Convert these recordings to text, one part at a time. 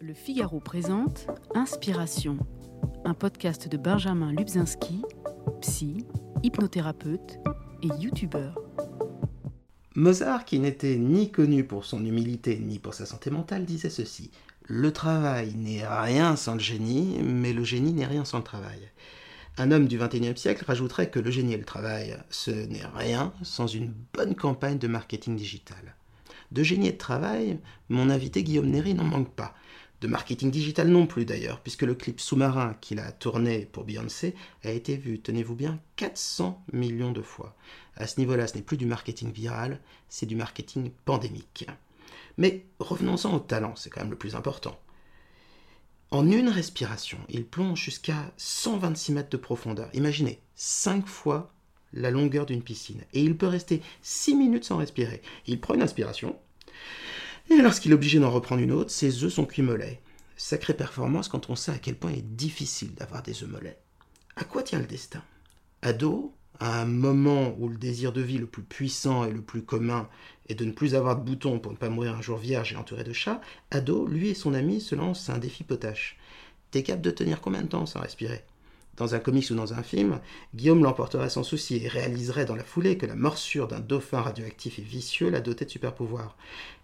Le Figaro présente Inspiration, un podcast de Benjamin Lubzinski, psy, hypnothérapeute et youtubeur. Mozart, qui n'était ni connu pour son humilité ni pour sa santé mentale, disait ceci Le travail n'est rien sans le génie, mais le génie n'est rien sans le travail. Un homme du XXIe siècle rajouterait que le génie et le travail, ce n'est rien sans une bonne campagne de marketing digital. De génie et de travail, mon invité Guillaume Néry n'en manque pas. De marketing digital non plus d'ailleurs, puisque le clip sous-marin qu'il a tourné pour Beyoncé a été vu, tenez-vous bien, 400 millions de fois. À ce niveau-là, ce n'est plus du marketing viral, c'est du marketing pandémique. Mais revenons-en au talent, c'est quand même le plus important. En une respiration, il plonge jusqu'à 126 mètres de profondeur. Imaginez, 5 fois la longueur d'une piscine. Et il peut rester 6 minutes sans respirer. Il prend une inspiration. Et lorsqu'il est obligé d'en reprendre une autre, ses œufs sont cuits mollets. Sacrée performance quand on sait à quel point il est difficile d'avoir des œufs mollets. À quoi tient le destin? Ado, à un moment où le désir de vie le plus puissant et le plus commun est de ne plus avoir de boutons pour ne pas mourir un jour vierge et entouré de chats, Ado, lui et son ami se lancent un défi potache. T'es capable de tenir combien de temps sans respirer? Dans un comics ou dans un film, Guillaume l'emporterait sans souci et réaliserait dans la foulée que la morsure d'un dauphin radioactif et vicieux l'a doté de super pouvoirs.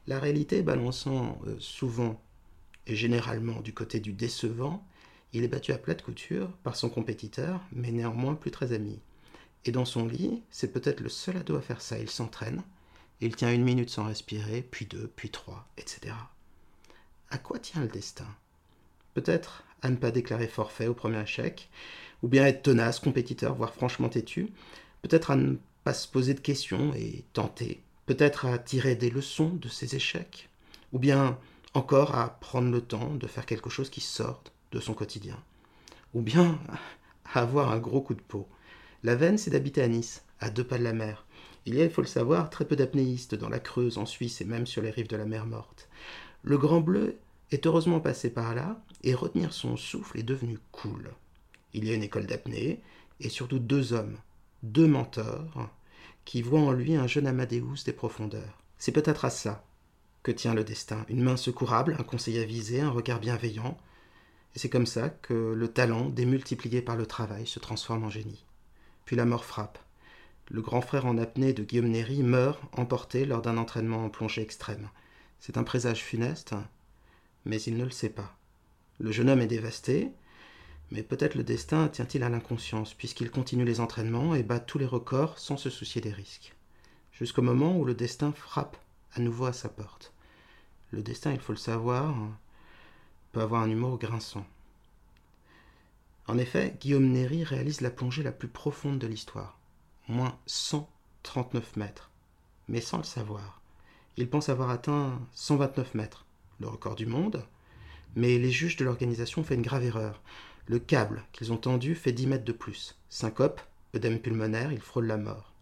La réalité balançant euh, souvent et généralement du côté du décevant, il est battu à plate couture par son compétiteur, mais néanmoins plus très ami. Et dans son lit, c'est peut-être le seul ado à faire ça. Il s'entraîne, il tient une minute sans respirer, puis deux, puis trois, etc. À quoi tient le destin? Peut-être à ne pas déclarer forfait au premier échec, ou bien être tenace, compétiteur, voire franchement têtu. Peut-être à ne pas se poser de questions et tenter. Peut-être à tirer des leçons de ses échecs. Ou bien encore à prendre le temps de faire quelque chose qui sorte de son quotidien. Ou bien à avoir un gros coup de peau. La veine, c'est d'habiter à Nice, à deux pas de la mer. Il y a, il faut le savoir, très peu d'apnéistes dans la Creuse, en Suisse et même sur les rives de la mer Morte. Le Grand Bleu est heureusement passé par là, et retenir son souffle est devenu cool. Il y a une école d'apnée, et surtout deux hommes, deux mentors, qui voient en lui un jeune Amadeus des profondeurs. C'est peut-être à ça que tient le destin, une main secourable, un conseil avisé, un regard bienveillant, et c'est comme ça que le talent, démultiplié par le travail, se transforme en génie puis la mort frappe. Le grand frère en apnée de Guillaume Néry meurt emporté lors d'un entraînement en plongée extrême. C'est un présage funeste, mais il ne le sait pas. Le jeune homme est dévasté, mais peut-être le destin tient-il à l'inconscience, puisqu'il continue les entraînements et bat tous les records sans se soucier des risques. Jusqu'au moment où le destin frappe à nouveau à sa porte. Le destin, il faut le savoir, peut avoir un humour grinçant. En effet, Guillaume Néry réalise la plongée la plus profonde de l'histoire, moins 139 mètres, mais sans le savoir. Il pense avoir atteint 129 mètres, le record du monde, mais les juges de l'organisation font une grave erreur. Le câble qu'ils ont tendu fait 10 mètres de plus. Syncope, œdème pulmonaire, il frôle la mort.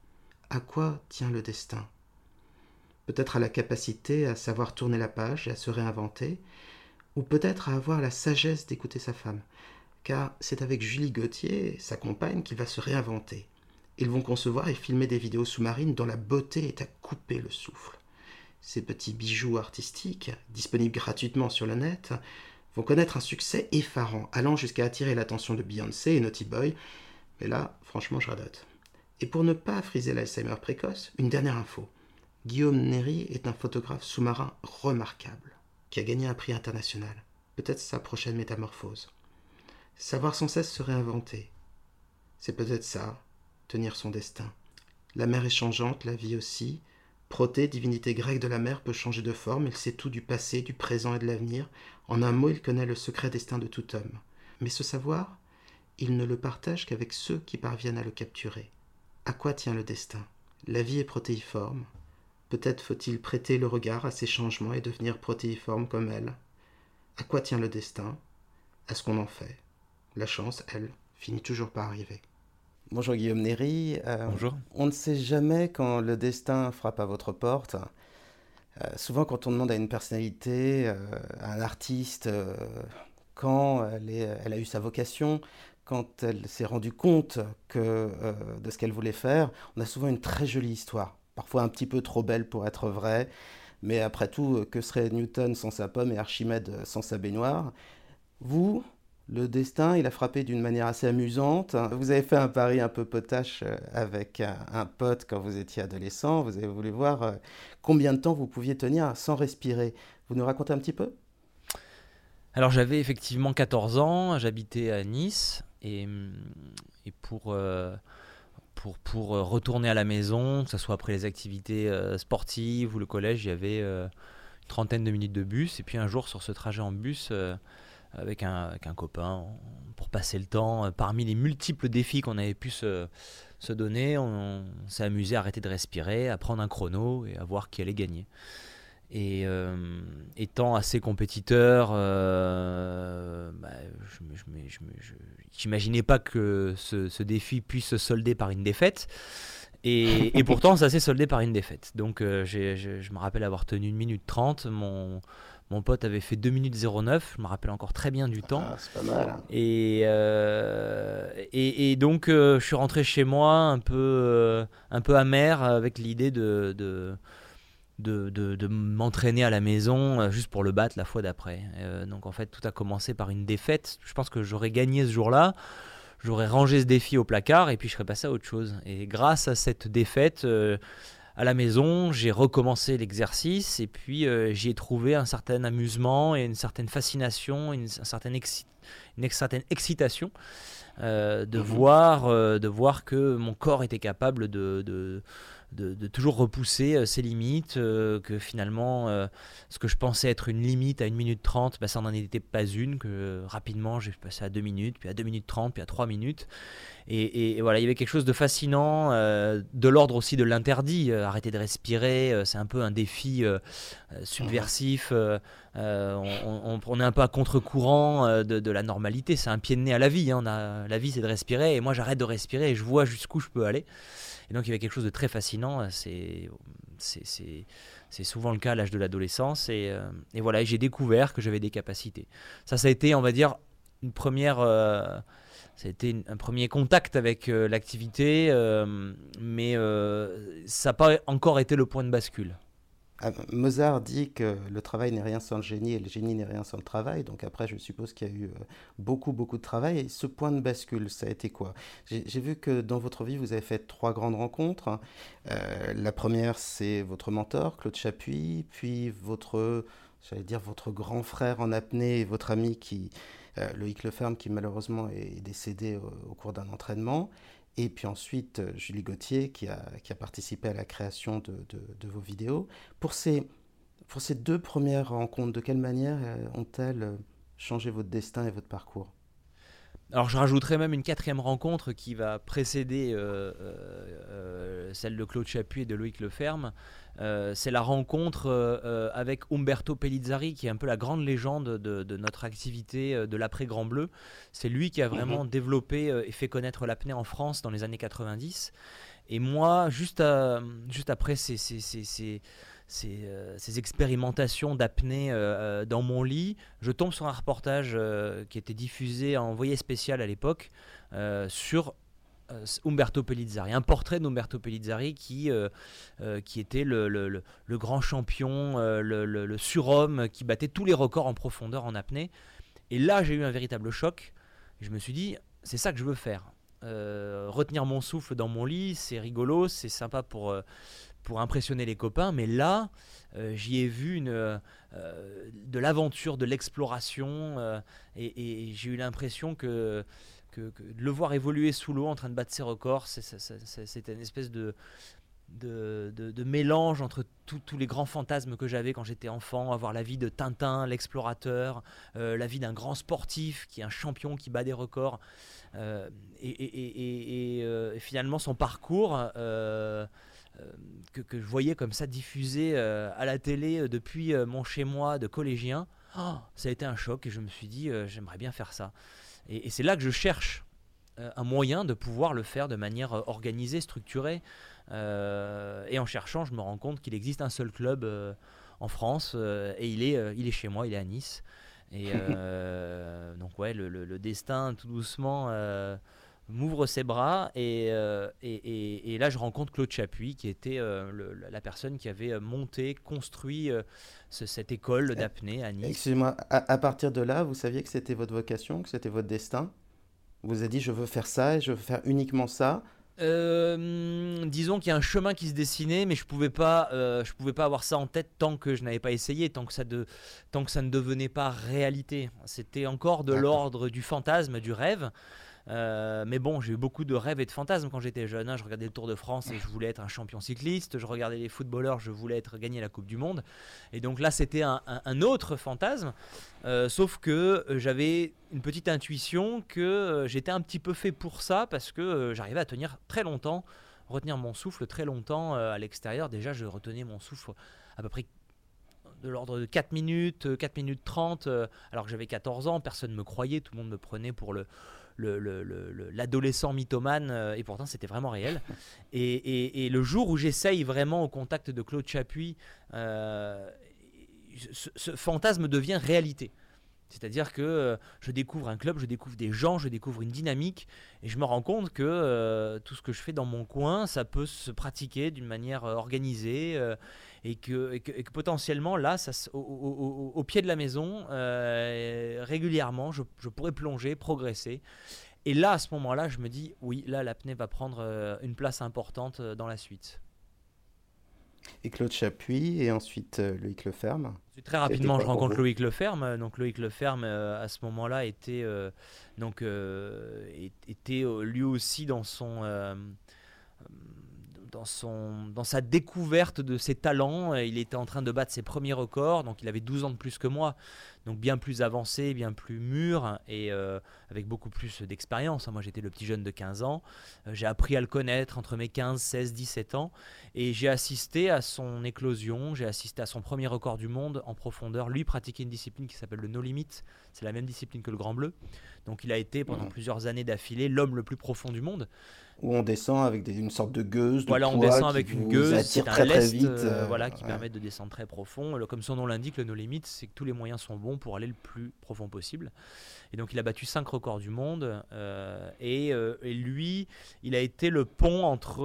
À quoi tient le destin? Peut-être à la capacité à savoir tourner la page et à se réinventer, ou peut-être à avoir la sagesse d'écouter sa femme car c'est avec Julie Gauthier, sa compagne, qu'il va se réinventer. Ils vont concevoir et filmer des vidéos sous-marines dont la beauté est à couper le souffle. Ces petits bijoux artistiques, disponibles gratuitement sur le net, vont connaître un succès effarant, allant jusqu'à attirer l'attention de Beyoncé et Naughty Boy, mais là, franchement, je radote. Et pour ne pas friser l'Alzheimer précoce, une dernière info. Guillaume Néry est un photographe sous-marin remarquable, qui a gagné un prix international. Peut-être sa prochaine métamorphose. Savoir sans cesse se réinventer. C'est peut-être ça, tenir son destin. La mer est changeante, la vie aussi. Proté, divinité grecque de la mer, peut changer de forme, il sait tout du passé, du présent et de l'avenir. En un mot, il connaît le secret destin de tout homme. Mais ce savoir, il ne le partage qu'avec ceux qui parviennent à le capturer. À quoi tient le destin? La vie est protéiforme. Peut-être faut-il prêter le regard à ces changements et devenir protéiforme comme elle. À quoi tient le destin? À ce qu'on en fait la chance, elle, finit toujours par arriver. Bonjour Guillaume Néry. Euh, Bonjour. On ne sait jamais quand le destin frappe à votre porte. Euh, souvent, quand on demande à une personnalité, euh, à un artiste, quand elle, a eu sa vocation, quand elle s'est rendue compte de ce qu'elle voulait faire, on a souvent une très jolie histoire, parfois un petit peu trop belle pour être vraie, Mais après tout, que serait Newton sans sa pomme et Archimède sans sa baignoire? Vous, le destin, il a frappé d'une manière assez amusante. Vous avez fait un pari un peu potache euh, avec un, pote quand vous étiez adolescent. Vous avez voulu voir euh, combien de temps vous pouviez tenir sans respirer. Vous nous racontez un petit peu? Alors j'avais effectivement 14 ans, j'habitais à Nice et, pour, euh, pour, pour, retourner à la maison, que ce soit après les activités sportives ou le collège, il y avait une trentaine de minutes de bus. Et puis un jour sur ce trajet en bus avec un, copain pour passer le temps. Parmi les multiples défis qu'on avait pu se, donner, on, s'est amusé à arrêter de respirer, à prendre un chrono et à voir qui allait gagner. Et euh, étant assez compétiteur, euh, bah, je n'imaginais pas que ce, défi puisse se solder par une défaite. Et, pourtant, ça s'est soldé par une défaite. Donc, euh, je me rappelle avoir tenu une minute 30. Mon, mon pote avait fait 2 minutes 09, je me rappelle encore très bien du temps. Ah, c'est pas mal. Hein. Euh, et, et, donc, euh, je suis rentré chez moi un peu, euh, un peu amer avec l'idée de, de, de, m'entraîner à la maison juste pour le battre la fois d'après. donc, en fait, tout a commencé par une défaite. Je pense que j'aurais gagné ce jour-là. J'aurais rangé ce défi au placard et puis je serais passé à autre chose. Et grâce à cette défaite, à la maison, j'ai recommencé l'exercice et puis euh, j'y ai trouvé un certain amusement et une certaine fascination, une, certaine, une certaine excitation euh, de, mhm. voir, euh, de voir que mon corps était capable de de, toujours repousser euh, ses limites, euh, que finalement, euh, ce que je pensais être une limite à 1 minute 30, bah, ça n'en était pas une, que rapidement j'ai passé à 2 minutes, puis à 2 minutes 30, puis à 3 minutes. Et, voilà, il y avait quelque chose de fascinant, de l'ordre aussi de l'interdit. arrêter de respirer, c'est un peu un défi subversif. On, on, est un peu à contre-courant de, la normalité. C'est un pied de nez à la vie. Hein. On a, la vie, c'est de respirer. Et moi, j'arrête de respirer et je vois jusqu'où je peux aller. Et donc il y avait quelque chose de très fascinant. Euh, c'est souvent le cas à l'âge de l'adolescence. Et, euh, et, voilà, j'ai découvert que j'avais des capacités. Ça, ça a été, on va dire, une première. Euh, ça a été un premier contact avec l'activité, mais ça n'a pas encore été le point de bascule. Ah, Mozart dit que le travail n'est rien sans le génie et le génie n'est rien sans le travail. Donc après, je suppose qu'il y a eu euh, beaucoup, beaucoup de travail. Et ce point de bascule, ça a été quoi? J'ai vu que dans votre vie, vous avez fait trois grandes rencontres. Euh, la première, c'est votre mentor, Claude Chapuis, puis votre, j'allais dire, votre grand frère en apnée et votre ami qui, euh, Loïc Leferme, qui malheureusement est décédé au cours d'un entraînement. Et puis ensuite, euh, Julie Gauthier, qui a, qui a participé à la création de, de, vos vidéos. Pour ces, pour ces deux premières rencontres, de quelle manière euh, ont-elles euh, changé votre destin et votre parcours? Alors je rajouterai même une quatrième rencontre qui va précéder celle de Claude Chapuis et de Loïc Leferme. Euh, c'est la rencontre euh, avec Umberto Pellizzari, qui est un peu la grande légende de, notre activité euh, de l'après-Grand Bleu. C'est lui qui a vraiment mhm. développé et fait connaître l'apnée en France dans les années 90. Et moi, juste, juste après ces, ces, ces, ces expérimentations d'apnée dans mon lit, je tombe sur un reportage qui était diffusé en envoyé spécial à l'époque sur euh, Umberto Pellizzari, un portrait d'Umberto Pellizzari qui, euh, euh, qui était le, grand champion, le, surhomme qui battait tous les records en profondeur en apnée. Et là, j'ai eu un véritable choc. Je me suis dit, c'est ça que je veux faire. retenir mon souffle dans mon lit, c'est rigolo, c'est sympa pour, pour impressionner les copains, mais là, j'y ai vu une, de l'aventure, de l'exploration, et j'ai eu l'impression que de le voir évoluer sous l'eau en train de battre ses records, c'était une espèce de, mélange entre tous les grands fantasmes que j'avais quand j'étais enfant, avoir la vie de Tintin, l'explorateur, euh, la vie d'un grand sportif qui est un champion qui bat des records, euh, euh, et, finalement son parcours que, je voyais comme ça diffusé à la télé depuis mon chez-moi de collégien. Oh, ça a été un choc et je me suis dit j'aimerais bien faire ça. Et, c'est là que je cherche euh, un moyen de pouvoir le faire de manière euh, organisée, structurée. Euh, et en cherchant, je me rends compte qu'il existe un seul club en France et il est, il est chez moi, il est à Nice. Et donc ouais, le, destin tout doucement m'ouvre ses bras et, et, et, là je rencontre Claude Chapuis qui était la personne qui avait monté, construit cette école d'apnée à Nice. Excusez-moi, à, partir de là, vous saviez que c'était votre vocation, que c'était votre destin? Vous avez dit je veux faire ça et je veux faire uniquement ça? Euh, disons qu'il y a un chemin qui se dessinait, mais je pouvais pas, euh, je pouvais pas avoir ça en tête tant que je n'avais pas essayé, tant que ça, de, tant que ça ne devenait pas réalité. C'était encore de l'ordre du fantasme, du rêve. Euh, mais bon, j'ai eu beaucoup de rêves et de fantasmes quand j'étais jeune. Hein. Je regardais le Tour de France et je voulais être un champion cycliste. Je regardais les footballeurs, je voulais être gagner la Coupe du Monde. Et donc là, c'était un, autre fantasme. Euh, sauf que euh, j'avais une petite intuition que j'étais un petit peu fait pour ça parce que j'arrivais à tenir très longtemps, retenir mon souffle très longtemps à l'extérieur. Déjà, je retenais mon souffle à peu près de l'ordre de 4 minutes, 4 minutes 30, alors que j'avais 14 ans, personne ne me croyait, tout le monde me prenait pour le, l'adolescent mythomane, euh, et pourtant c'était vraiment réel. Et, le jour où j'essaye vraiment au contact de Claude Chapuis, euh, ce, fantasme devient réalité. C'est-à-dire que euh, je découvre un club, je découvre des gens, je découvre une dynamique, et je me rends compte que euh, tout ce que je fais dans mon coin, ça peut se pratiquer d'une manière organisée, et que, potentiellement, là, ça, au, pied de la maison, régulièrement, je, je, pourrais plonger, progresser. Et là, à ce moment-là, je me dis, oui, là, l'apnée va prendre une place importante dans la suite et Claude Chapuis, et ensuite euh, Loïc Leferme. Très rapidement, je rencontre Loïc Leferme. Donc Loïc Leferme, euh, à ce moment-là, était, euh, donc, était lui aussi dans son dans, son, dans sa découverte de ses talents. Il était en train de battre ses premiers records, donc il avait 12 ans de plus que moi, donc bien plus avancé, bien plus mûr et euh, avec beaucoup plus d'expérience. Moi j'étais le petit jeune de 15 ans, euh, j'ai appris à le connaître entre mes 15, 16, 17 ans et j'ai assisté à son éclosion, j'ai assisté à son premier record du monde en profondeur. Lui pratiquait une discipline qui s'appelle le no limit, c'est la même discipline que le Grand Bleu. Donc il a été pendant mmh. plusieurs années d'affilée l'homme le plus profond du monde où on descend avec une sorte de gueuse. De voilà, on descend avec une gueuse, c'est un lest, vite, euh, voilà, qui permet de descendre très profond. Comme son nom l'indique, le No Limit, c'est que tous les moyens sont bons pour aller le plus profond possible. Et donc il a battu 5 records du monde. Euh, euh, et, lui, il a été le pont entre,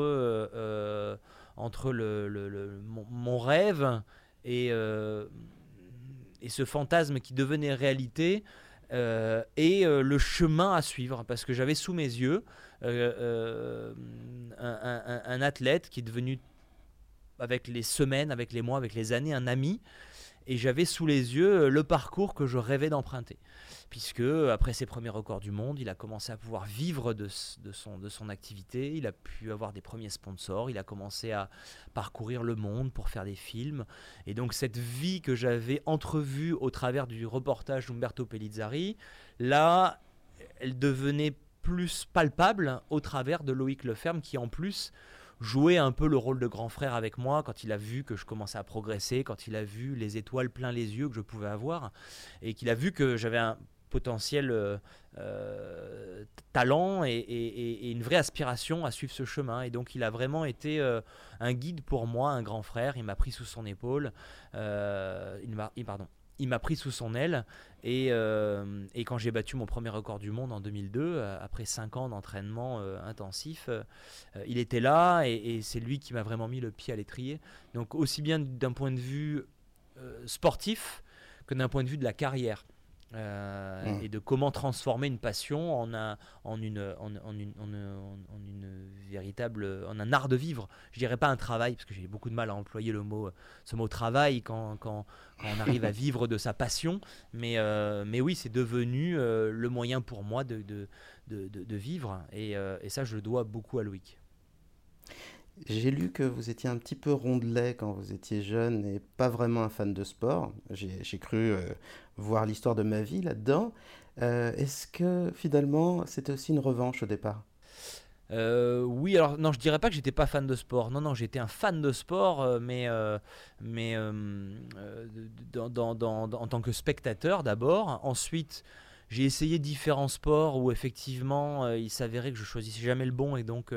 entre le, mon, rêve et, et ce fantasme qui devenait réalité. et le chemin à suivre parce que j'avais sous mes yeux euh, euh, un, athlète qui est devenu, avec les semaines, avec les mois, avec les années, un ami. Et j'avais sous les yeux euh, le parcours que je rêvais d'emprunter. Puisque, après ses premiers records du monde, il a commencé à pouvoir vivre de, son, de son activité. Il a pu avoir des premiers sponsors. Il a commencé à parcourir le monde pour faire des films. Et donc, cette vie que j'avais entrevue au travers du reportage d'Umberto Pellizzari, là, elle devenait plus palpable au travers de Loïc Leferme qui en plus jouait un peu le rôle de grand frère avec moi quand il a vu que je commençais à progresser, quand il a vu les étoiles plein les yeux que je pouvais avoir et qu'il a vu que j'avais un potentiel euh, euh, talent et, une vraie aspiration à suivre ce chemin. Et donc il a vraiment été euh, un guide pour moi, un grand frère. Il m'a pris sous son épaule. il m'a, pardon, il m'a pris sous son aile et, euh, et quand j'ai battu mon premier record du monde en 2002, euh, après 5 ans d'entraînement euh, intensif, il était là et, c'est lui qui m'a vraiment mis le pied à l'étrier. Donc aussi bien d'un point de vue sportif que d'un point de vue de la carrière. Mmh. et de comment transformer une passion en un, en une, en, une, en, une véritable, en un art de vivre. Je dirais pas un travail parce que j'ai beaucoup de mal à employer le mot, ce mot travail quand, quand, quand on arrive à vivre de sa passion. Mais, euh, mais oui, c'est devenu euh, le moyen pour moi de, de, de, de vivre. Et, euh, et, ça, je le dois beaucoup à Loïc. J'ai lu que vous étiez un petit peu rondelet quand vous étiez jeune et pas vraiment un fan de sport. J'ai cru voir l'histoire de ma vie là-dedans. Est-ce que finalement c'était aussi une revanche au départ? Euh, oui, alors non, je dirais pas que j'étais pas fan de sport. Non, non, j'étais un fan de sport, euh, mais, euh, mais en tant que spectateur d'abord. Ensuite, j'ai essayé différents sports où effectivement il s'avérait que je choisissais jamais le bon et donc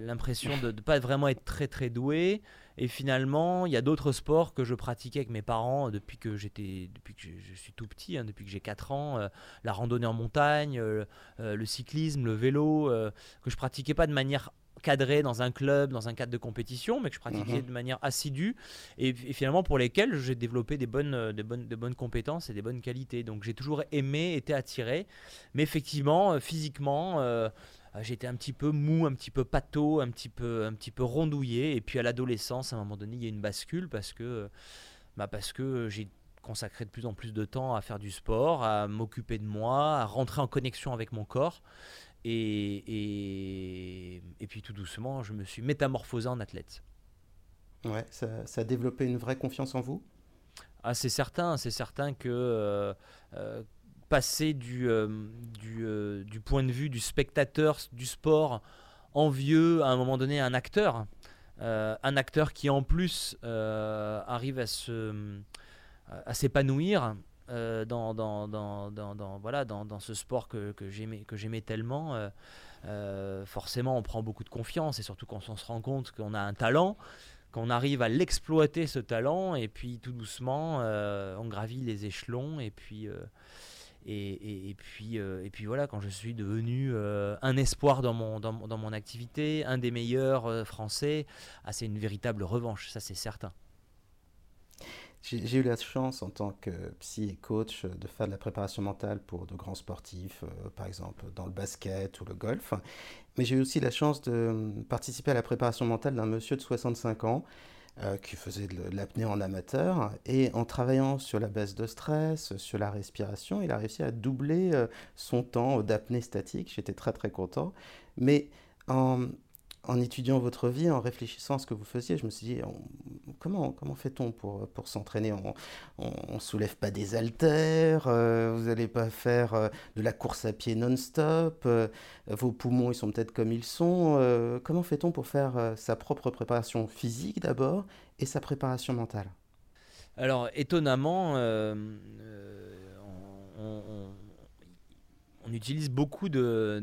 l'impression de ne pas vraiment être très très doué. Et finalement, il y a d'autres sports que je pratiquais avec mes parents depuis que j'étais, depuis que je, suis tout petit, hein, depuis que j'ai 4 ans. la randonnée en montagne, le cyclisme, le vélo, que je pratiquais pas de manière cadré dans un club, dans un cadre de compétition, mais que je pratiquais mhm. de manière assidue et, finalement pour lesquels j'ai développé des bonnes, euh, des, bonnes, de bonnes compétences et des bonnes qualités. Donc j'ai toujours aimé, été attiré, mais effectivement, euh, physiquement, euh, j'étais un petit peu mou, un petit peu pâteau, un petit peu, un petit peu rondouillé. Et puis à l'adolescence, à un moment donné, il y a une bascule parce que, bah parce que j'ai consacré de plus en plus de temps à faire du sport, à m'occuper de moi, à rentrer en connexion avec mon corps. Et, et, puis tout doucement, je me suis métamorphosé en athlète. Ouais, ça, a développé une vraie confiance en vous? Ah, C'est certain, c'est certain que euh, euh, passer du, euh, du, du, point de vue du spectateur du sport envieux à un moment donné un acteur, un acteur qui en plus arrive à se à s'épanouir euh, dans, dans, dans, dans, voilà, dans, ce sport que, que j'aimais tellement, euh, euh, forcément on prend beaucoup de confiance et surtout quand on se rend compte qu'on a un talent, qu'on arrive à l'exploiter ce talent et puis tout doucement on gravit les échelons et puis... Et, puis, et puis voilà, quand je suis devenu un espoir dans mon, dans, dans, mon activité, un des meilleurs français, ah, c'est une véritable revanche, ça c'est certain. J'ai eu la chance en tant que psy et coach de faire de la préparation mentale pour de grands sportifs, euh, par exemple dans le basket ou le golf. Mais j'ai eu aussi la chance de participer à la préparation mentale d'un monsieur de 65 ans euh, qui faisait de l'apnée en amateur. Et en travaillant sur la baisse de stress, sur la respiration, il a réussi à doubler euh, son temps d'apnée statique. J'étais très très content. Mais en, en étudiant votre vie, en réfléchissant à ce que vous faisiez, je me suis dit, comment, fait-on pour, pour s'entraîner? On ne soulève pas des haltères, euh, vous n'allez pas faire euh, de la course à pied non-stop, euh, vos poumons ils sont peut-être comme ils sont. comment fait-on pour faire sa propre préparation physique d'abord et sa préparation mentale? Alors étonnamment, on, utilise beaucoup de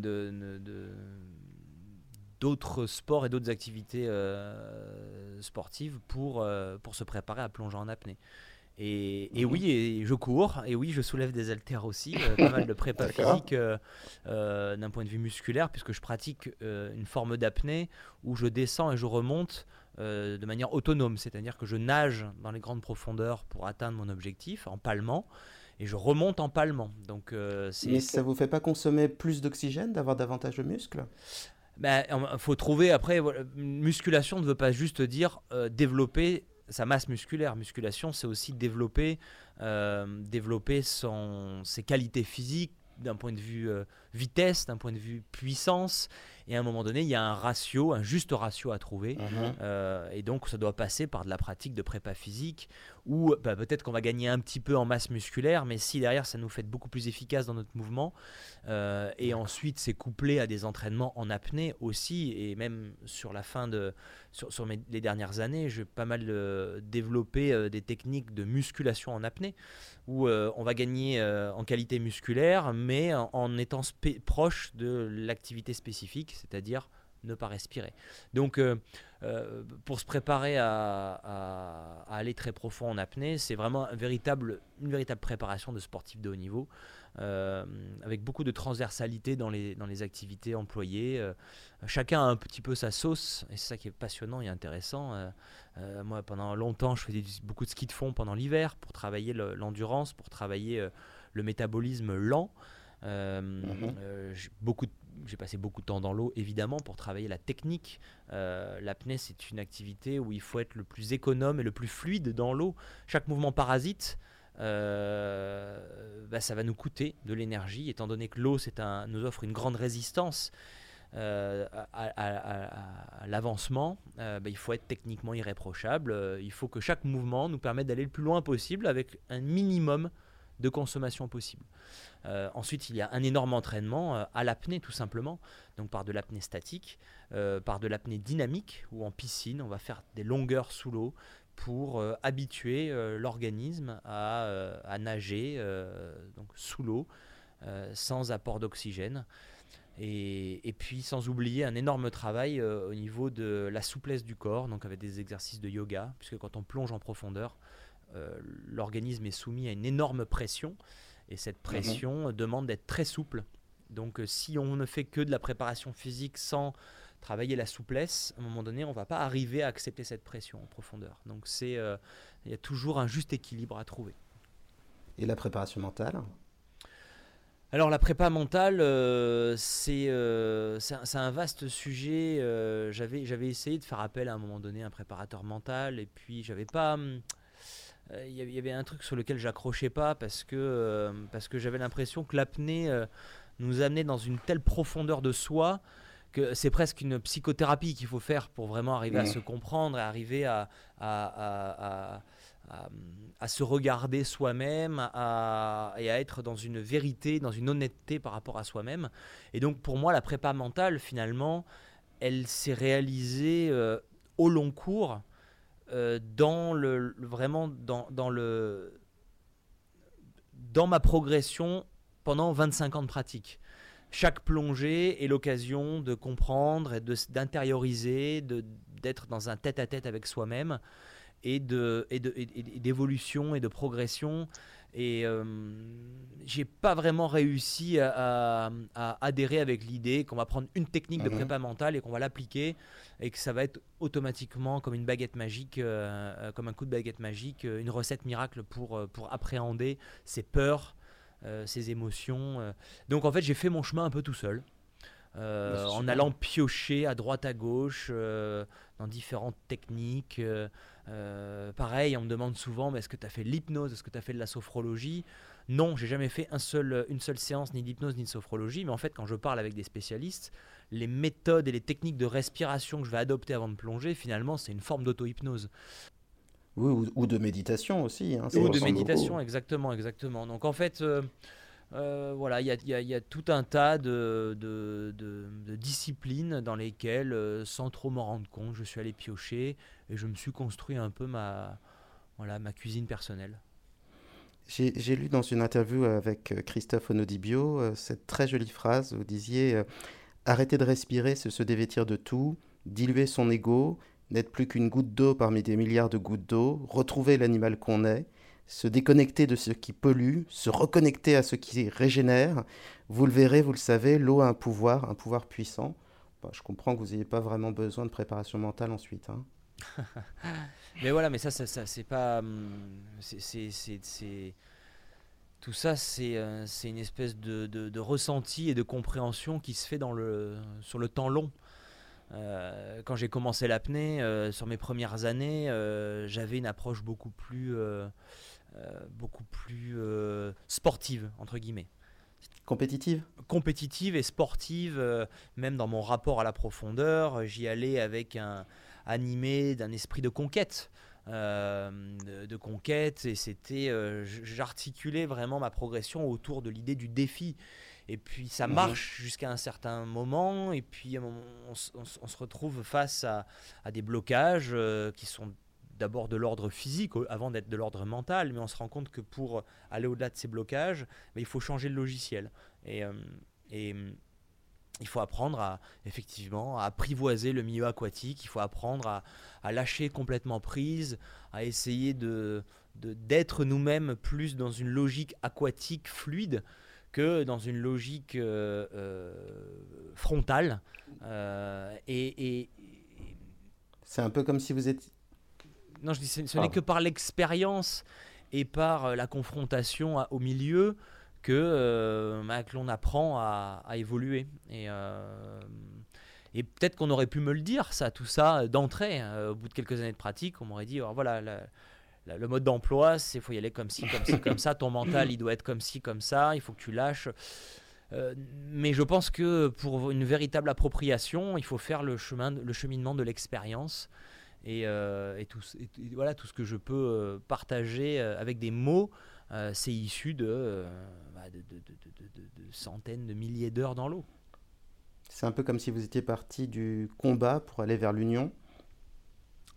d'autres sports et d'autres activités euh, sportives pour, euh, pour se préparer à plonger en apnée. Et, et, mhm. oui, et je cours, et oui, je soulève des haltères aussi, euh, pas mal de prépa physique d'un point de vue musculaire, puisque je pratique une forme d'apnée où je descends et je remonte de manière autonome, c'est-à-dire que je nage dans les grandes profondeurs pour atteindre mon objectif en palmant, et je remonte en palmant. Donc, Mais ça vous fait pas consommer plus d'oxygène, d'avoir davantage de muscles? Ben, faut trouver après. musculation ne veut pas juste dire euh, développer sa masse musculaire. Musculation, c'est aussi développer, euh, développer son, ses qualités physiques d'un point de vue euh, vitesse, d'un point de vue puissance. Et à un moment donné, il y a un ratio, un juste ratio à trouver. Mhm. Euh, et donc, ça doit passer par de la pratique de prépa physique, ou bah, peut-être qu'on va gagner un petit peu en masse musculaire, mais si derrière, ça nous fait beaucoup plus efficace dans notre mouvement. Euh, et ensuite, c'est couplé à des entraînements en apnée aussi. Et même sur la fin de. Sur, sur les dernières années, j'ai pas mal développé des techniques de musculation en apnée, où on va gagner en qualité musculaire, mais en, en étant proche de l'activité spécifique, c'est-à-dire ne pas respirer. Donc, euh, euh, pour se préparer à, aller très profond en apnée, c'est vraiment un véritable, une véritable préparation de sportif de haut niveau, euh, avec beaucoup de transversalité dans les, dans les activités employées. chacun a un petit peu sa sauce, et c'est ça qui est passionnant et intéressant. moi, pendant longtemps, je faisais beaucoup de ski de fond pendant l'hiver pour travailler l'endurance, pour travailler le métabolisme lent. Euh, mhm. euh, j'ai passé beaucoup de temps dans l'eau, évidemment, pour travailler la technique. Euh, L'apnée, c'est une activité où il faut être le plus économe et le plus fluide dans l'eau. Chaque mouvement parasite, bah, ça va nous coûter de l'énergie, étant donné que l'eau nous offre une grande résistance. à, l'avancement, bah, il faut être techniquement irréprochable. il faut que chaque mouvement nous permette d'aller le plus loin possible avec un minimum de consommation possible. Euh, ensuite, il y a un énorme entraînement euh, à l'apnée, tout simplement. Donc, par de l'apnée statique, euh, par de l'apnée dynamique, ou en piscine, on va faire des longueurs sous l'eau pour habituer l'organisme à, nager donc sous l'eau, sans apport d'oxygène. Et, puis sans oublier un énorme travail au niveau de la souplesse du corps, donc avec des exercices de yoga, puisque quand on plonge en profondeur, l'organisme est soumis à une énorme pression, et cette mhm. pression demande d'être très souple. Donc euh, si on ne fait que de la préparation physique sans travailler la souplesse, à un moment donné, on ne va pas arriver à accepter cette pression en profondeur. Donc c'est, il y a toujours un juste équilibre à trouver. Et la préparation mentale? Alors la prépa mentale, euh, euh, c'est un, vaste sujet. Euh, j'avais essayé de faire appel à un moment donné à un préparateur mental et puis j'avais pas... Hum, il y avait un truc sur lequel j'accrochais pas parce que, parce que j'avais l'impression que l'apnée nous amenait dans une telle profondeur de soi que c'est presque une psychothérapie qu'il faut faire pour vraiment arriver à mmh. se comprendre et arriver à, à à, se regarder soi-même et à être dans une vérité, dans une honnêteté par rapport à soi-même. Et donc pour moi, la prépa mentale, finalement, elle s'est réalisée euh, au long cours, euh, dans le, vraiment dans, dans, le, dans ma progression pendant 25 ans de pratique. Chaque plongée est l'occasion de comprendre et d'intérioriser, d'être dans un tête-à-tête -tête avec soi-même et de et d'évolution et, de progression et euh, j'ai pas vraiment réussi à, adhérer avec l'idée qu'on va prendre une technique de mhm. prépa mentale et qu'on va l'appliquer et que ça va être automatiquement comme une baguette magique euh, euh, comme un coup de baguette magique une recette miracle pour pour appréhender ses peurs ses émotions donc en fait j'ai fait mon chemin un peu tout seul euh, en allant piocher à droite à gauche euh, dans différentes techniques. Euh, pareil, on me demande souvent, mais est-ce que tu as fait l'hypnose, est-ce que tu as fait de la sophrologie? Non, j'ai jamais fait un seul, une seule séance ni d'hypnose ni de sophrologie, mais en fait quand je parle avec des spécialistes, les méthodes et les techniques de respiration que je vais adopter avant de plonger, finalement c'est une forme d'auto-hypnose. Oui, ou, de méditation aussi. Hein, ou de méditation, exactement, exactement. Donc en fait, euh, voilà, il y, a, tout un tas de, disciplines dans lesquelles, euh, sans trop m'en rendre compte, je suis allé piocher et je me suis construit un peu ma, voilà, ma cuisine personnelle. J'ai lu dans une interview avec euh, Christophe Onodibio cette très jolie phrase. Vous disiez Arrêter de respirer, c'est se dévêtir de tout, diluer son ego, n'être plus qu'une goutte d'eau parmi des milliards de gouttes d'eau, retrouver l'animal qu'on est se déconnecter de ce qui pollue, se reconnecter à ce qui régénère. Vous le verrez, vous le savez, l'eau a un pouvoir, un pouvoir puissant. Bah, je comprends que vous n'ayez pas vraiment besoin de préparation mentale ensuite. Hein. mais voilà, mais ça, ça, c'est pas. Hum, c'est, tout ça, euh, c'est une espèce de, de, ressenti et de compréhension qui se fait dans le, sur le temps long. Euh, quand j'ai commencé l'apnée, euh, sur mes premières années, j'avais une approche beaucoup plus euh, beaucoup plus euh, sportive, entre guillemets. Compétitive? Compétitive et sportive, euh, même dans mon rapport à la profondeur, j'y allais avec un animé d'un esprit de conquête. de, conquête et c'était j'articulais vraiment ma progression autour de l'idée du défi et puis ça mhm. marche jusqu'à un certain moment et puis on, se retrouve face à, à des blocages qui sont d'abord de l'ordre physique avant d'être de l'ordre mental, mais on se rend compte que pour aller au-delà de ces blocages, il faut changer le logiciel. Et, euh, et il faut apprendre à effectivement à apprivoiser le milieu aquatique, il faut apprendre à, lâcher complètement prise, à essayer de d'être nous-mêmes plus dans une logique aquatique fluide que dans une logique euh, euh, frontale. et c'est un peu comme si vous étiez non, je dis, ce, n'est que par l'expérience et par euh, la confrontation au milieu que, euh, bah, l'on apprend à, évoluer. Et, euh, et peut-être qu'on aurait pu me le dire, ça, tout ça, d'entrée. au bout de quelques années de pratique, on m'aurait dit, oh, voilà, le mode d'emploi, c'est faut y aller comme ci, comme ci, comme ça. Ton mental, il doit être comme ci, comme ça. Il faut que tu lâches. mais je pense que pour une véritable appropriation, il faut faire le chemin, le cheminement de l'expérience. Euh, et, tout, voilà, tout ce que je peux euh, partager euh, avec des mots, c'est issu bah, de, de, de, centaines, de milliers d'heures dans l'eau. C'est un peu comme si vous étiez parti du combat pour aller vers l'union.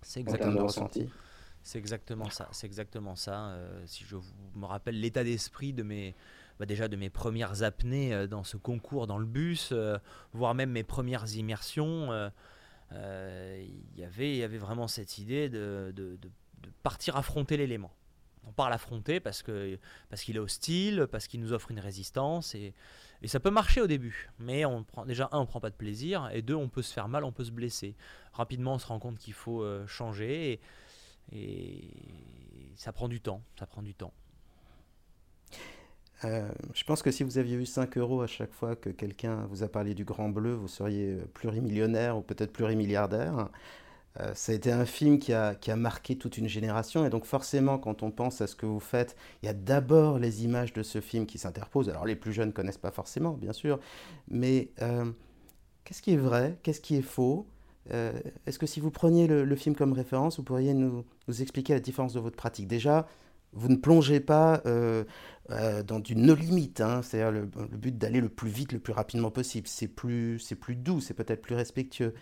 C'est exactement ça. C'est exactement ça. C'est exactement ça. si je me rappelle l'état d'esprit de mes, bah, déjà de mes premières apnées dans ce concours dans le bus, voire même mes premières immersions. Il y avait vraiment cette idée de, partir affronter l'élément on part l'affronter parce que parce qu'il est hostile, parce qu'il nous offre une résistance et, et, ça peut marcher au début. Mais on prend déjà un, on prend pas de plaisir et deux, on peut se faire mal, on peut se blesser. Rapidement, on se rend compte qu'il faut euh, changer et, et, ça prend du temps. Ça prend du temps. Euh, je pense que si vous aviez eu 5 euros à chaque fois que quelqu'un vous a parlé du Grand Bleu, vous seriez plurimillionnaire ou peut-être plurimilliardaire. Euh, ça a été un film qui a, qui a, marqué toute une génération. Et donc forcément, quand on pense à ce que vous faites, il y a d'abord les images de ce film qui s'interposent. Alors les plus jeunes ne connaissent pas forcément, bien sûr. Mais euh, qu'est-ce qui est vrai? Qu'est-ce qui est faux? Euh, Est-ce que si vous preniez le, film comme référence, vous pourriez nous, nous, expliquer la différence de votre pratique? Déjà, vous ne plongez pas dans du no limite, hein. c'est-à-dire le, le, but d'aller le plus vite, le plus rapidement possible. C'est plus, plus doux, c'est peut-être plus respectueux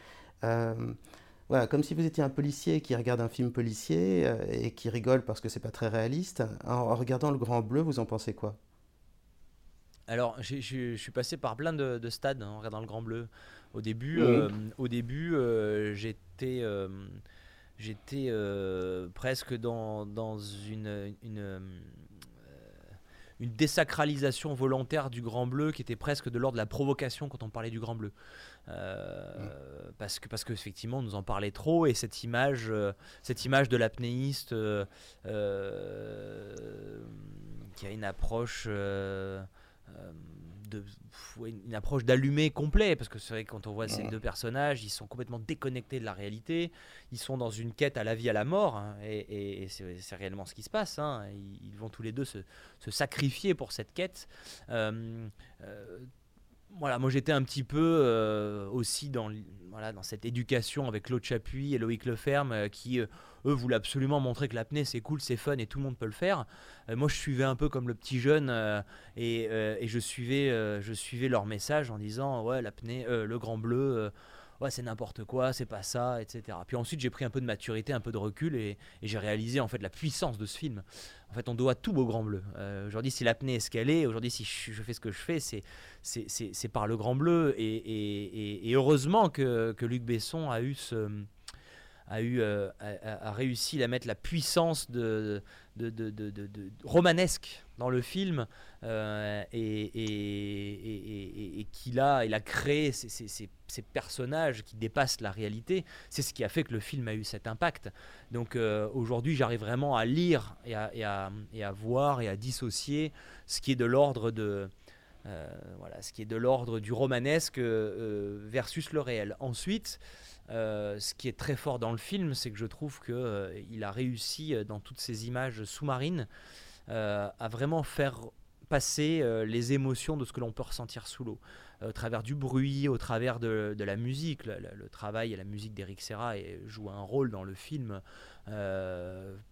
comme si vous étiez un policier qui regarde un film policier euh, et qui rigole parce que c'est pas très réaliste. En, regardant Le Grand Bleu, vous en pensez quoi? Alors, je suis passé par plein de, stades en regardant le Grand Bleu. Au début, euh, au début euh, j'étais j'étais presque dans, dans une, une, une désacralisation volontaire du Grand Bleu qui était presque de l'ordre de la provocation quand on parlait du Grand Bleu. Euh, mm. Parce que parce qu'effectivement on nous en parlait trop et cette image, euh, cette image de l'apnéiste euh, qui a une approche de, une approche d'allumé complet parce que c'est vrai que quand on voit ces deux personnages ils sont complètement déconnectés de la réalité. Ils sont dans une quête à la vie à la mort hein, et, c'est réellement ce qui se passe hein. ils, vont tous les deux se, se sacrifier pour cette quête. Euh, voilà, moi j'étais un petit peu euh, aussi dans, voilà, dans cette éducation avec Claude Chapuis et Loïc Leferme euh, qui, euh, eux, voulaient absolument montrer que l'apnée c'est cool, c'est fun et tout le monde peut le faire. moi je suivais un peu comme le petit jeune et, et, je, suivais, je suivais leur message en disant Ouais, l'apnée, le grand bleu c'est n'importe quoi, c'est pas ça, etc. Puis ensuite, j'ai pris un peu de maturité, un peu de recul et, j'ai réalisé en fait la puissance de ce film. En fait, on doit tout au Grand Bleu. Euh, aujourd'hui, si l'apnée est ce qu'elle est, aujourd'hui, si je, fais ce que je fais, c'est, c'est, par le Grand Bleu. Et, et heureusement que, que, Luc Besson a eu ce a, eu, euh, a, réussi à mettre la puissance de, de, de, de romanesque dans le film euh, et, et, et, qu'il a, il a créé ces, ces, personnages qui dépassent la réalité. C'est ce qui a fait que le film a eu cet impact. Donc euh, aujourd'hui, j'arrive vraiment à lire et à, et à, voir et à dissocier ce qui est de l'ordre de... voilà, ce qui est de l'ordre du romanesque versus le réel. Ensuite, euh, ce qui est très fort dans le film, c'est que je trouve qu'il euh, a réussi euh, dans toutes ces images sous-marines à vraiment faire passer les émotions de ce que l'on peut ressentir sous l'eau, au travers du bruit, au travers de, la musique. Le, travail et la musique d'Eric Serra joue un rôle dans le film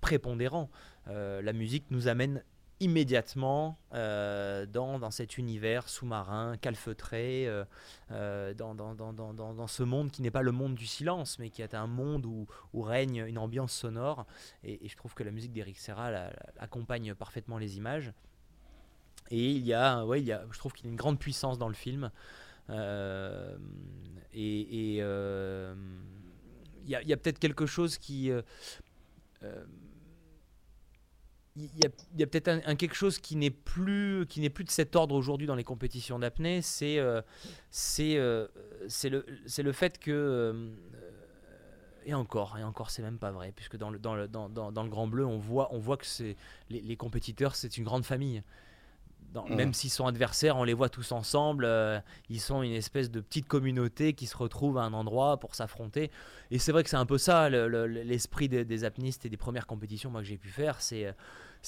prépondérant. la musique nous amène immédiatement euh, dans, dans, cet univers sous-marin, calfeutré, euh, euh, dans, dans, dans, ce monde qui n'est pas le monde du silence, mais qui est un monde où, règne une ambiance sonore. Et, je trouve que la musique d'Eric Serra accompagne parfaitement les images. Et il y a, ouais, il y a, je trouve qu'il y a une grande puissance dans le film. et, et il y a peut-être quelque chose qui il y a, peut-être un, quelque chose qui n'est plus qui n'est plus de cet ordre aujourd'hui dans les compétitions d'apnée c'est euh, c'est euh, le c'est le fait que euh, et encore et encore c'est même pas vrai puisque dans le dans le dans, dans, le grand bleu on voit on voit que c'est les, les compétiteurs c'est une grande famille Mmh. Même s'ils sont adversaires, on les voit tous ensemble. Euh, ils sont une espèce de petite communauté qui se retrouve à un endroit pour s'affronter. Et c'est vrai que c'est un peu ça l'esprit des, apnistes et des premières compétitions moi, que j'ai pu faire. C'est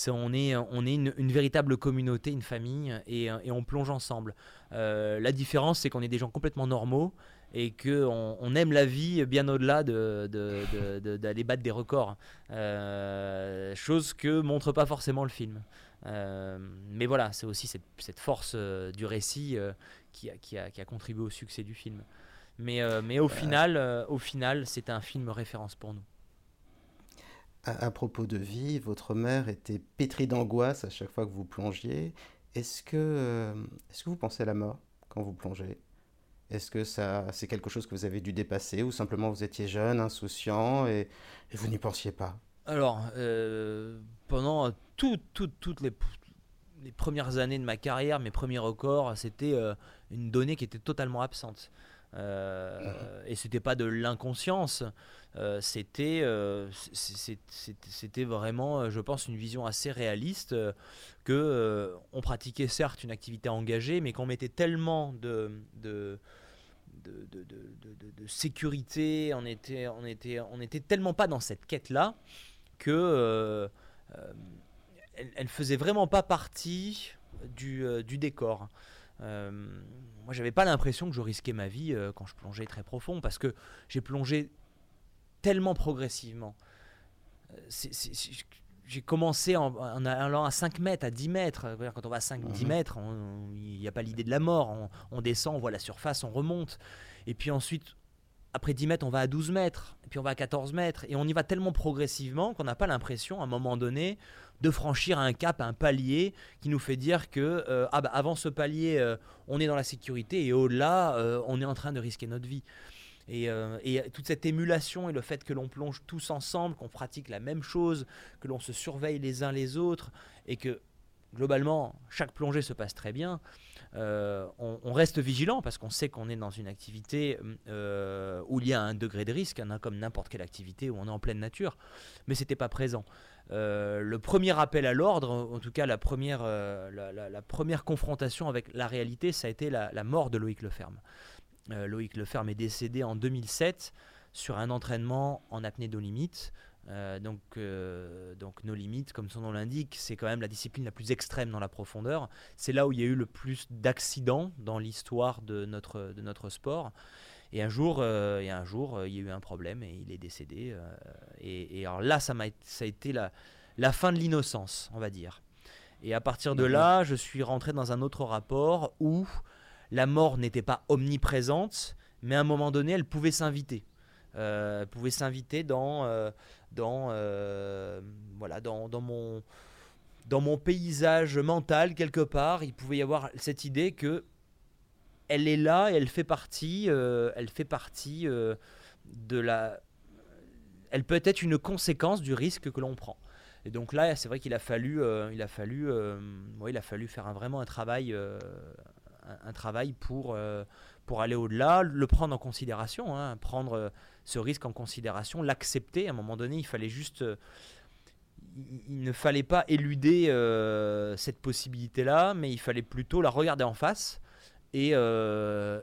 on est, on est une, véritable communauté, une famille, et, on plonge ensemble. Euh, la différence, c'est qu'on est des gens complètement normaux et qu'on on aime la vie bien au-delà d'aller de, de, battre des records. Euh, chose que montre pas forcément le film. Euh, mais voilà, c'est aussi cette, force euh, du récit euh, qui, a, qui, a, qui, a, contribué au succès du film. Mais, mais au, final, au final, c'est un film référence pour nous. À, propos de vie, votre mère était pétrie d'angoisse à chaque fois que vous plongiez. Est-ce que, que vous pensez à la mort quand vous plongez? Est-ce que ça, c'est quelque chose que vous avez dû dépasser ou simplement vous étiez jeune, insouciant et, vous n'y pensiez pas? Alors, pendant toutes les, premières années de ma carrière, mes premiers records, c'était une donnée qui était totalement absente. Euh, et c'était pas de l'inconscience, euh, c'était euh, vraiment, je pense, une vision assez réaliste que on pratiquait certes une activité engagée, mais qu'on mettait tellement de, de, sécurité, on était, on, était, on était tellement pas dans cette quête-là que elle, elle faisait vraiment pas partie du, du décor. Euh, moi, j'avais pas l'impression que je risquais ma vie euh, quand je plongeais très profond, parce que j'ai plongé tellement progressivement. Euh, j'ai commencé en, allant à 5 mètres, à 10 mètres. Quand on va à 5-10 mhm. mètres, il n'y a pas l'idée de la mort. On, on, descend, on voit la surface, on remonte. Et puis ensuite, après 10 mètres, on va à 12 mètres, puis on va à 14 mètres, et on y va tellement progressivement qu'on n'a pas l'impression, à un moment donné, de franchir un cap, un palier qui nous fait dire que euh, ah bah, avant ce palier, euh, on est dans la sécurité, et au-delà, euh, on est en train de risquer notre vie. Et, toute cette émulation et le fait que l'on plonge tous ensemble, qu'on pratique la même chose, que l'on se surveille les uns les autres, et que globalement, chaque plongée se passe très bien, euh, on, reste vigilant parce qu'on sait qu'on est dans une activité euh, où il y a un degré de risque, hein, comme n'importe quelle activité où on est en pleine nature, mais c'était pas présent. Euh, le premier appel à l'ordre, en tout cas la première, la, première confrontation avec la réalité, ça a été la, la mort de Loïc Leferme. Loïc Leferme est décédé en 2007 sur un entraînement en apnée d'eau limite. Euh, donc, euh, donc nos limites, comme son nom l'indique, c'est quand même la discipline la plus extrême dans la profondeur. C'est là où il y a eu le plus d'accidents dans l'histoire de notre, de notre sport. Et un jour, euh, et un jour il y a eu un problème et il est décédé. Et, alors là, ça, a, ça a été la, la fin de l'innocence, on va dire. Et à partir de là, je suis rentré dans un autre rapport où la mort n'était pas omniprésente, mais à un moment donné, elle pouvait s'inviter. Euh, pouvait s'inviter dans, euh, dans, euh, voilà, dans, dans, mon, dans mon paysage mental quelque part. Il pouvait y avoir cette idée que elle est là et elle fait partie, elle fait partie de la. Elle peut être une conséquence du risque que l'on prend. Et donc là, c'est vrai qu'il a fallu, il a fallu, il a fallu faire vraiment un travail, un, travail pour pour aller au-delà, le prendre en considération, hein, prendre euh, ce risque en considération, l'accepter. À un moment donné, il fallait juste. Euh, il, ne fallait pas éluder euh, cette possibilité-là, mais il fallait plutôt la regarder en face et,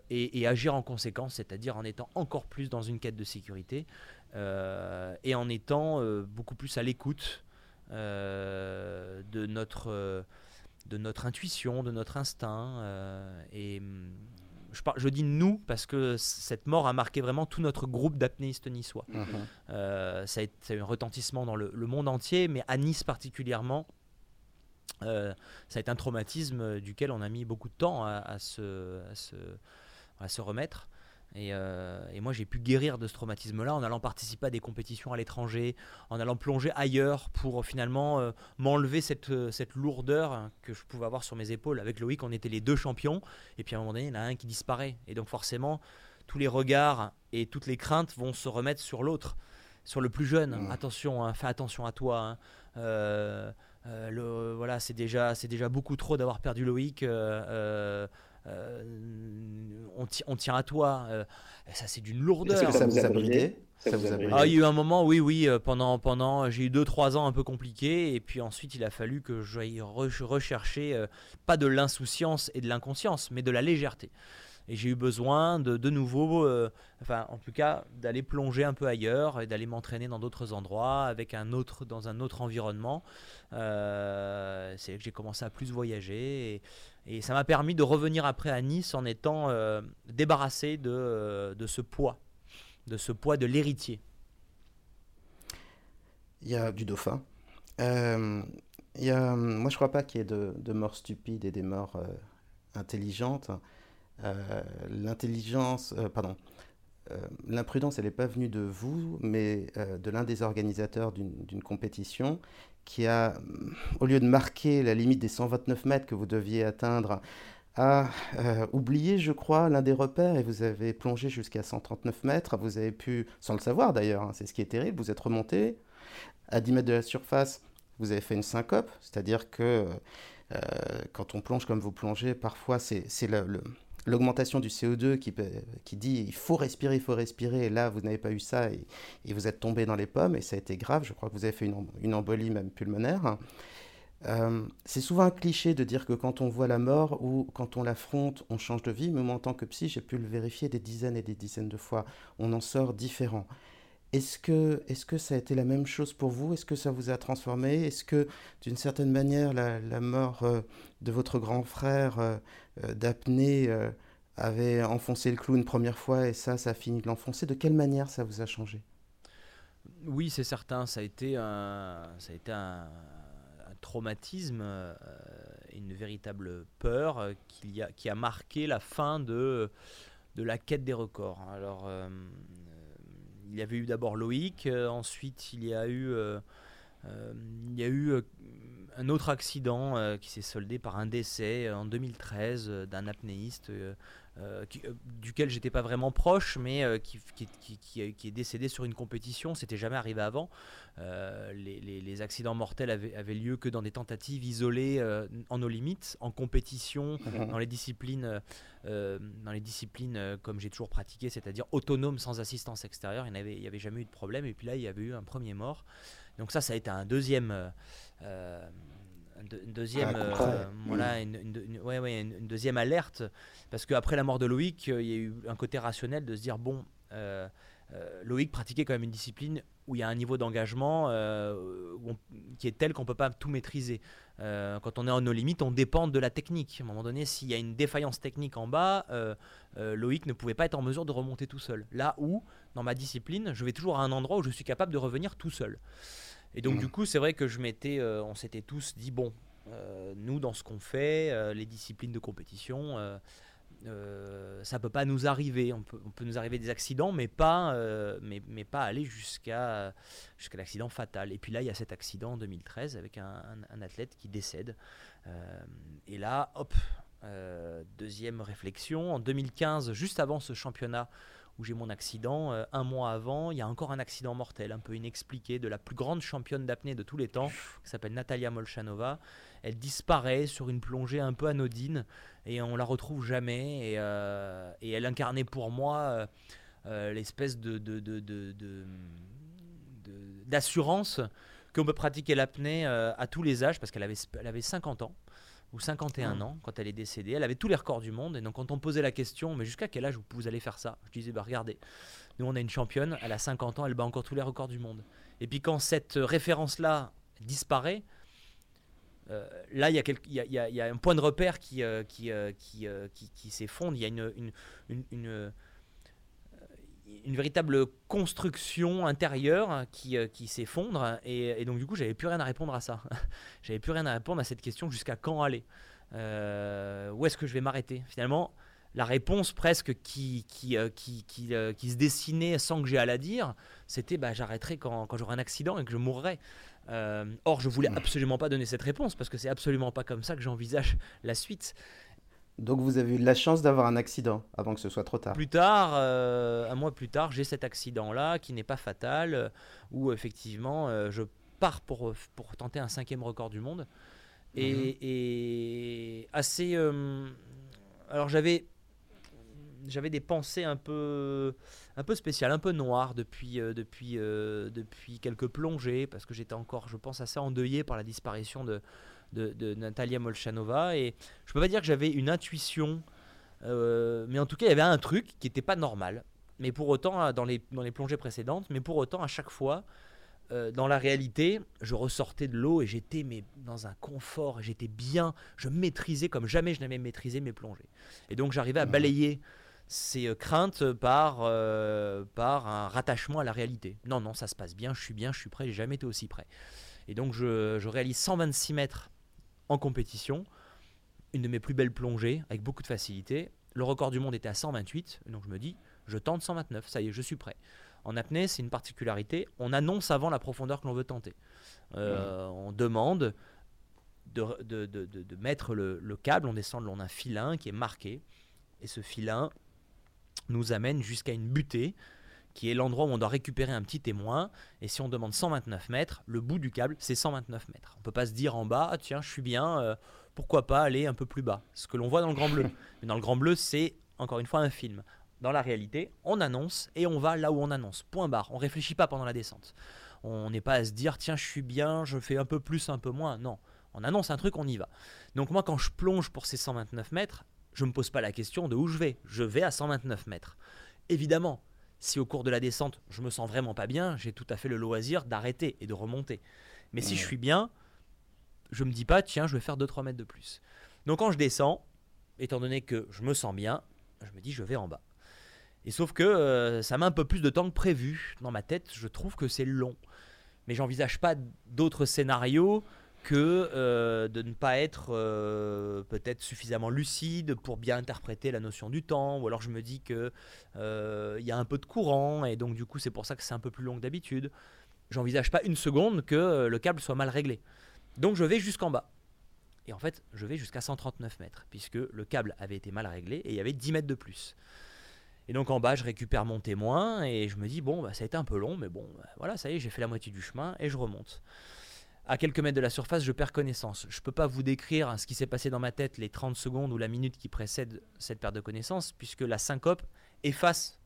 et, agir en conséquence, c'est-à-dire en étant encore plus dans une quête de sécurité et en étant beaucoup plus à l'écoute de notre intuition, de notre instinct. et je, je, dis nous parce que cette mort a marqué vraiment tout notre groupe d'apnéistes niçois. Euh, ça, a, eu un retentissement dans le, monde entier, mais à Nice particulièrement, euh, ça a été un traumatisme duquel on a mis beaucoup de temps à, se, à se, remettre. Euh, et, moi, j'ai pu guérir de ce traumatisme-là en allant participer à des compétitions à l'étranger, en allant plonger ailleurs pour finalement euh, m'enlever cette, euh, cette lourdeur que je pouvais avoir sur mes épaules. Avec Loïc, on était les deux champions, et puis à un moment donné, il y en a un qui disparaît. Et donc forcément, tous les regards et toutes les craintes vont se remettre sur l'autre, sur le plus jeune. Mmh. Attention, hein, fais attention à toi. Hein. le, voilà, c'est déjà, déjà beaucoup trop d'avoir perdu Loïc. Euh, on, tient à toi. Euh, ça, c'est d'une lourdeur. Que ça vous a bridé ah, il y a eu un moment, oui, oui, euh, pendant, pendant j'ai eu 2-3 ans un peu compliqués, et puis ensuite il a fallu que j'aille rechercher, pas de l'insouciance et de l'inconscience, mais de la légèreté. Et j'ai eu besoin de, de nouveau, euh, enfin en tout cas, d'aller plonger un peu ailleurs et d'aller m'entraîner dans d'autres endroits, avec un autre, dans un autre environnement. Euh, c'est que j'ai commencé à plus voyager et, ça m'a permis de revenir après à Nice en étant euh, débarrassé de, de ce poids, de ce poids de l'héritier. Il y a du dauphin. il y a, moi, je crois pas qu'il y ait de morts stupides et des morts intelligentes. Euh, l'intelligence, euh, pardon, euh, l'imprudence, elle n'est pas venue de vous, mais de l'un des organisateurs d'une compétition qui a, au lieu de marquer la limite des 129 mètres que vous deviez atteindre, a oublié, je crois, l'un des repères et vous avez plongé jusqu'à 139 mètres. Vous avez pu, sans le savoir d'ailleurs, hein, c'est ce qui est terrible, vous êtes remonté à 10 mètres de la surface, vous avez fait une syncope, c'est-à-dire que quand on plonge comme vous plongez, parfois c'est l'augmentation du CO2 qui, dit il faut respirer, il faut respirer, et là vous n'avez pas eu ça et, vous êtes tombé dans les pommes et ça a été grave, je crois que vous avez fait une, une embolie même pulmonaire. Euh, c'est souvent un cliché de dire que quand on voit la mort ou quand on l'affronte, on change de vie, mais moi en tant que psy, j'ai pu le vérifier des dizaines et des dizaines de fois. On en sort différent. Est-ce que, est que ça a été la même chose pour vous? Est-ce que ça vous a transformé? Est-ce que, d'une certaine manière, la, mort euh, de votre grand frère euh, d'apnée avait enfoncé le clou une première fois et ça, ça a fini de l'enfoncer De quelle manière ça vous a changé? Oui, c'est certain. Ça a été un, ça a été un, traumatisme, euh, une véritable peur euh, qui a, qui a marqué la fin de, de la quête des records. Alors, euh, il y avait eu d'abord Loïc, ensuite il y a eu, il y a eu un autre accident qui s'est soldé par un décès en 2013 d'un apnéiste euh, euh, duquel j'étais pas vraiment proche, mais euh, qui, qui, est décédé sur une compétition. C'était jamais arrivé avant. Les, accidents mortels avaient, lieu que dans des tentatives isolées en nos limites, en compétition, dans les disciplines, dans les disciplines comme j'ai toujours pratiqué, c'est-à-dire autonome sans assistance extérieure. Il n'y avait, avait, jamais eu de problème. Et puis là, il y avait eu un premier mort. Donc ça, ça a été un deuxième une deuxième, ah, euh, voilà, une, ouais, ouais, une, deuxième alerte, parce qu'après la mort de Loïc, euh, il y a eu un côté rationnel de se dire bon, euh, Loïc pratiquait quand même une discipline où il y a un niveau d'engagement qui est tel qu'on peut pas tout maîtriser. quand on est en nos limites, on dépend de la technique. À un moment donné, s'il y a une défaillance technique en bas, Loïc ne pouvait pas être en mesure de remonter tout seul. Là où, dans ma discipline, je vais toujours à un endroit où je suis capable de revenir tout seul. Et donc, mmh. du coup, c'est vrai que je m'étais, euh, on s'était tous dit bon, euh, nous, dans ce qu'on fait, euh, les disciplines de compétition, ça peut pas nous arriver. On peut, on peut, nous arriver des accidents, mais pas, mais, mais, pas aller jusqu'à jusqu'à l'accident fatal. Et puis là, il y a cet accident en 2013 avec un, un athlète qui décède. et là, hop, deuxième réflexion. En 2015, juste avant ce championnat où j'ai mon accident. Euh, un mois avant, il y a encore un accident mortel, un peu inexpliqué, de la plus grande championne d'apnée de tous les temps, qui s'appelle Natalia Molchanova. Elle disparaît sur une plongée un peu anodine et on la retrouve jamais. Et, euh, elle incarnait pour moi euh, l'espèce de, d'assurance qu'on peut pratiquer l'apnée à tous les âges, parce qu'elle avait, elle avait 50 ans ou 51 ans quand elle est décédée. Elle avait tous les records du monde. Et donc, quand on posait la question, mais jusqu'à quel âge vous, allez faire ça? Je disais, bah, regardez, nous, on a une championne, elle a 50 ans, elle bat encore tous les records du monde. Et puis, quand cette référence-là disparaît, euh, là, il y, a un point de repère qui, euh, euh, qui, qui, s'effondre. Il y a une, une une véritable construction intérieure qui, euh, qui s'effondre. Et, donc, du coup, j'avais plus rien à répondre à ça. j'avais plus rien à répondre à cette question jusqu'à quand aller. Euh, où est-ce que je vais m'arrêter? Finalement, la réponse presque qui, qui, euh, qui, qui, qui, se dessinait sans que j'ai à la dire, c'était bah, j'arrêterai quand, quand j'aurai un accident et que je mourrai. or, je voulais absolument pas donner cette réponse parce que c'est absolument pas comme ça que j'envisage la suite. Donc vous avez eu la chance d'avoir un accident avant que ce soit trop tard. Plus tard, euh, un mois plus tard, j'ai cet accident-là qui n'est pas fatal, euh, où effectivement euh, je pars pour, pour tenter un cinquième record du monde. Et, mhm. assez... alors j'avais j'avais des pensées un peu, un peu spéciales, un peu noires depuis, depuis, depuis quelques plongées, parce que j'étais encore, je pense, assez endeuillé par la disparition de, de, Natalia Molchanova. Et je peux pas dire que j'avais une intuition, euh, mais en tout cas, il y avait un truc qui n'était pas normal. Mais pour autant, euh, dans les, dans les plongées précédentes, mais pour autant, à chaque fois, euh, dans la réalité, je ressortais de l'eau et j'étais mais dans un confort, j'étais bien, je maîtrisais comme jamais je n'avais maîtrisé mes plongées. Et donc j'arrivais à balayer ces craintes par, par un rattachement à la réalité. Non, non, ça se passe bien, je suis bien, je suis prêt, j'ai jamais été aussi prêt. Et donc je, je réalise 126 mètres en compétition. Une de mes plus belles plongées avec beaucoup de facilité. Le record du monde était à 128, donc je me dis, je tente 129, ça y est, je suis prêt. En apnée, c'est une particularité. On annonce avant la profondeur que l'on veut tenter. Euh, on demande de, de- de- de- de mettre le, le câble, on descend le long d'un filin qui est marqué. Et ce filin nous amène jusqu'à une butée qui est l'endroit où on doit récupérer un petit témoin. Et si on demande 129 mètres, le bout du câble, c'est 129 mètres. On peut pas se dire en bas, Ah, tiens, je suis bien, euh, pourquoi pas aller un peu plus bas. Ce que l'on voit dans le Grand Bleu. Mais dans le Grand Bleu, c'est encore une fois un film. Dans la réalité, on annonce et on va là où on annonce. Point barre. On réfléchit pas pendant la descente. On n'est pas à se dire, tiens, je suis bien, je fais un peu plus, un peu moins. Non. On annonce un truc, on y va. Donc moi, quand je plonge pour ces 129 mètres, je me pose pas la question de où je vais. Je vais à 129 mètres. Évidemment, si au cours de la descente, je me sens vraiment pas bien, j'ai tout à fait le loisir d'arrêter et de remonter. Mais si je suis bien, je me dis pas, tiens, je vais faire 2-3 mètres de plus. Donc quand je descends, étant donné que je me sens bien, je me dis, je vais en bas. Et sauf que euh, ça met un peu plus de temps que prévu. Dans ma tête, je trouve que c'est long. Mais j'envisage pas d'autres scénarios que euh, de ne pas être euh, peut-être suffisamment lucide pour bien interpréter la notion du temps, ou alors je me dis que euh, il y a un peu de courant et donc du coup c'est pour ça que c'est un peu plus long que d'habitude. J'envisage pas une seconde que euh, le câble soit mal réglé. Donc je vais jusqu'en bas. Et en fait, je vais jusqu'à 139 mètres, puisque le câble avait été mal réglé et il y avait 10 mètres de plus. Et donc en bas, je récupère mon témoin et je me dis, bon, bah, ça a été un peu long, mais bon, bah, voilà, ça y est, j'ai fait la moitié du chemin et je remonte. À quelques mètres de la surface, je perds connaissance. Je ne peux pas vous décrire ce qui s'est passé dans ma tête les 30 secondes ou la minute qui précède cette perte de connaissance, puisque la syncope efface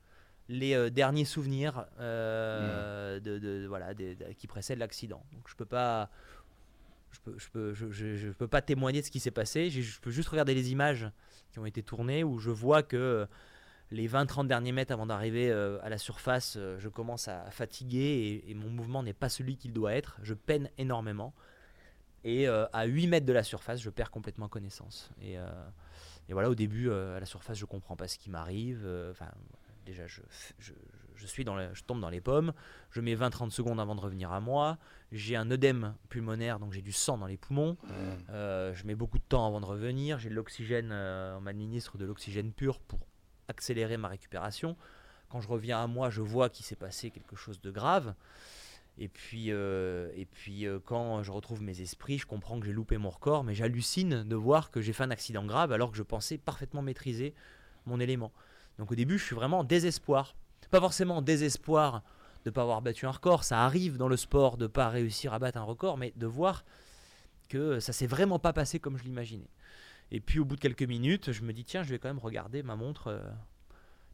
les euh, derniers souvenirs euh, de, de- voilà, de- qui précèdent l'accident. Donc je peux pas, je peux, je peux, je, je- je peux pas témoigner de ce qui s'est passé. Je peux juste regarder les images qui ont été tournées où je vois que les 20-30 derniers mètres avant d'arriver euh, à la surface, euh, je commence à fatiguer et, et mon mouvement n'est pas celui qu'il doit être. Je peine énormément. Et euh, à 8 mètres de la surface, je perds complètement connaissance. Et, et voilà, au début, à la surface, je comprends pas ce qui m'arrive. Enfin, déjà, je, je, je suis dans la- je tombe dans les pommes. Je mets 20-30 secondes avant de revenir à moi. J'ai un œdème pulmonaire, donc j'ai du sang dans les poumons. Je mets beaucoup de temps avant de revenir. J'ai de l'oxygène, on m'administre de l'oxygène pur pour accélérer ma récupération. Quand je reviens à moi, je vois qu'il s'est passé quelque chose de grave. Et puis, euh, et puis euh, quand je retrouve mes esprits, je comprends que j'ai loupé mon record, mais j'hallucine de voir que j'ai fait un accident grave alors que je pensais parfaitement maîtriser mon élément. Donc au début, je suis vraiment en désespoir. Pas forcément en désespoir de ne pas avoir battu un record, ça arrive dans le sport de ne pas réussir à battre un record, mais de voir que ça s'est vraiment pas passé comme je l'imaginais. Et puis au bout de quelques minutes, je me dis tiens, je vais quand même regarder ma montre. euh,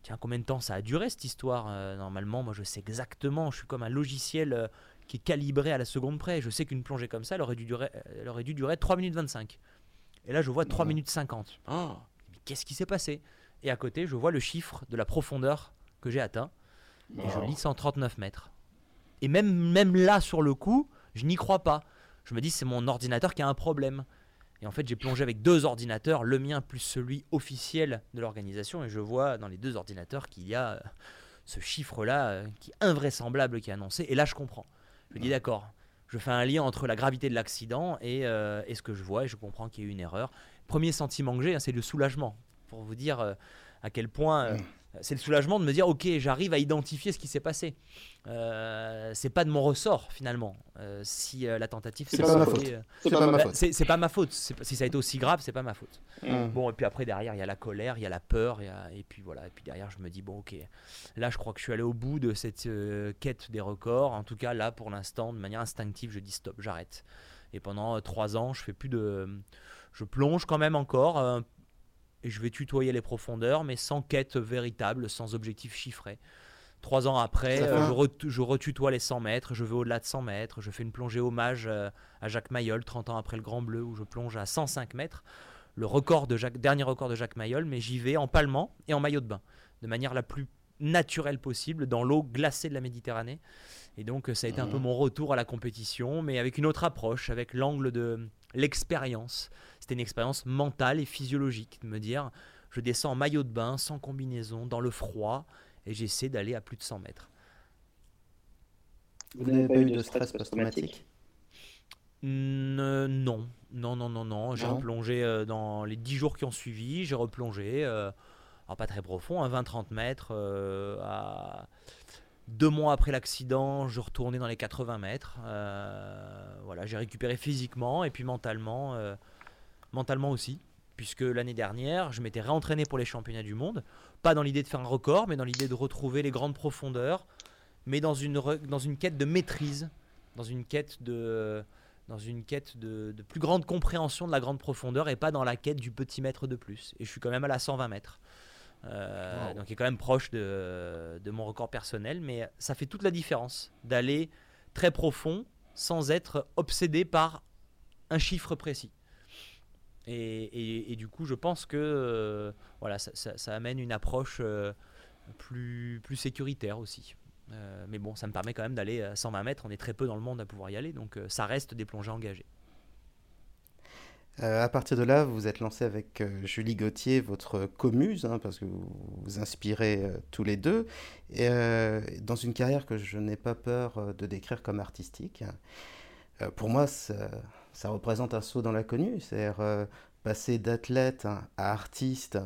tiens, combien de temps ça a duré cette histoire Euh, Normalement, moi je sais exactement, je suis comme un logiciel euh, qui est calibré à la seconde près. Je sais qu'une plongée comme ça, elle aurait dû durer, elle aurait dû durer 3 minutes 25. Et là, je vois 3 Mhm. minutes 50. Oh, Mais qu'est-ce qui s'est passé? Et à côté, je vois le chiffre de la profondeur que j'ai atteint. Et je lis 139 mètres. Et même, même là, sur le coup, je n'y crois pas. Je me dis, c'est mon ordinateur qui a un problème. Et en fait, j'ai plongé avec deux ordinateurs, le mien plus celui officiel de l'organisation. Et je vois dans les deux ordinateurs qu'il y a euh, ce chiffre-là euh, qui est invraisemblable qui est annoncé. Et là, je comprends. Je dis, d'accord. Je fais un lien entre la gravité de l'accident et, euh, et ce que je vois. Et je comprends qu'il y a eu une erreur. Premier sentiment que j'ai, hein, c'est le soulagement. Pour vous dire euh, à quel point. euh, c'est le soulagement de me dire ok j'arrive à identifier ce qui s'est passé. Euh, c'est pas de mon ressort finalement euh, si euh, la tentative C'est s'est pas ma faute. euh, C'est pas ma bah, faute. c'est c'est pas ma faute. C'est si ça a été aussi grave c'est pas ma faute. Mm. bon et puis après derrière il y a la colère il y a la peur il y a- et puis voilà et puis derrière je me dis bon ok. Là je crois que je suis allé au bout de cette euh, quête des records. En tout cas là pour l'instant de manière instinctive je dis stop j'arrête. Et pendant euh, trois ans je fais plus de je plonge quand même encore euh, et je vais tutoyer les profondeurs, mais sans quête véritable, sans objectif chiffré. Trois ans après, euh, je, ret- je retutoie les 100 mètres, je vais au-delà de 100 mètres, je fais une plongée hommage euh, à Jacques Mayol, 30 ans après le Grand Bleu, où je plonge à 105 mètres, le record de Jacques, dernier record de Jacques Mayol, mais j'y vais en palmant et en maillot de bain, de manière la plus naturelle possible, dans l'eau glacée de la Méditerranée. Et donc euh, ça a été un peu Mhm. mon retour à la compétition, mais avec une autre approche, avec l'angle de l'expérience. C'était une expérience mentale et physiologique, de me dire, je descends en maillot de bain, sans combinaison, dans le froid, et j'essaie d'aller à plus de 100 mètres. Vous n'avez pas eu de stress post-traumatique? Euh, non, non, non, non, non. J'ai replongé euh, dans les 10 jours qui ont suivi, j'ai replongé, euh, alors pas très profond, à 20-30 mètres, euh, à deux mois après l'accident, je retournais dans les 80 mètres. voilà, j'ai récupéré physiquement et puis mentalement, mentalement aussi puisque l'année dernière, je m'étais réentraîné pour les championnats du monde, pas dans l'idée de faire un record, mais dans l'idée de retrouver les grandes profondeurs, mais dans une, dans une quête de maîtrise, dans une quête de, dans une quête de, plus grande compréhension de la grande profondeur et pas dans la quête du petit mètre de plus. Et je suis quand même à la 120 mètres. Euh, donc, il est quand même proche de, de mon record personnel, mais ça fait toute la différence d'aller très profond sans être obsédé par un chiffre précis. Et, du coup, je pense que euh, voilà, ça, amène une approche euh, plus, plus sécuritaire aussi. Mais bon, ça me permet quand même d'aller à 120 mètres. On est très peu dans le monde à pouvoir y aller, donc ça reste des plongées engagées. À partir de là, vous êtes lancé avec Julie Gauthier, votre comuse, hein, parce que vous vous inspirez tous les deux, dans une carrière que je n'ai pas peur de décrire comme artistique. pour moi, ça, représente un saut dans l'inconnu. C'est-à-dire, euh, passer d'athlète à artiste,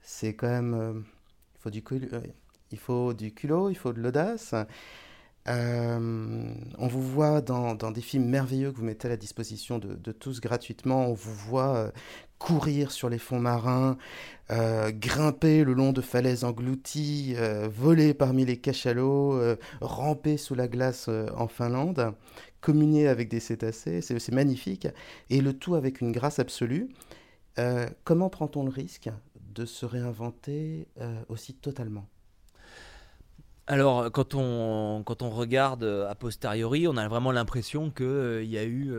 c'est quand même. Euh, il, faut du euh, il faut du culot, il faut de l'audace. On vous voit dans, des films merveilleux que vous mettez à la disposition de, tous gratuitement. On vous voit courir sur les fonds marins, grimper le long de falaises englouties, voler parmi les cachalots, ramper sous la glace en Finlande communier avec des cétacés, c'est magnifique, et le tout avec une grâce absolue. Euh, comment prend-on le risque de se réinventer euh, aussi totalement? Alors, quand on, quand on regarde a posteriori, on a vraiment l'impression qu'il euh, y a eu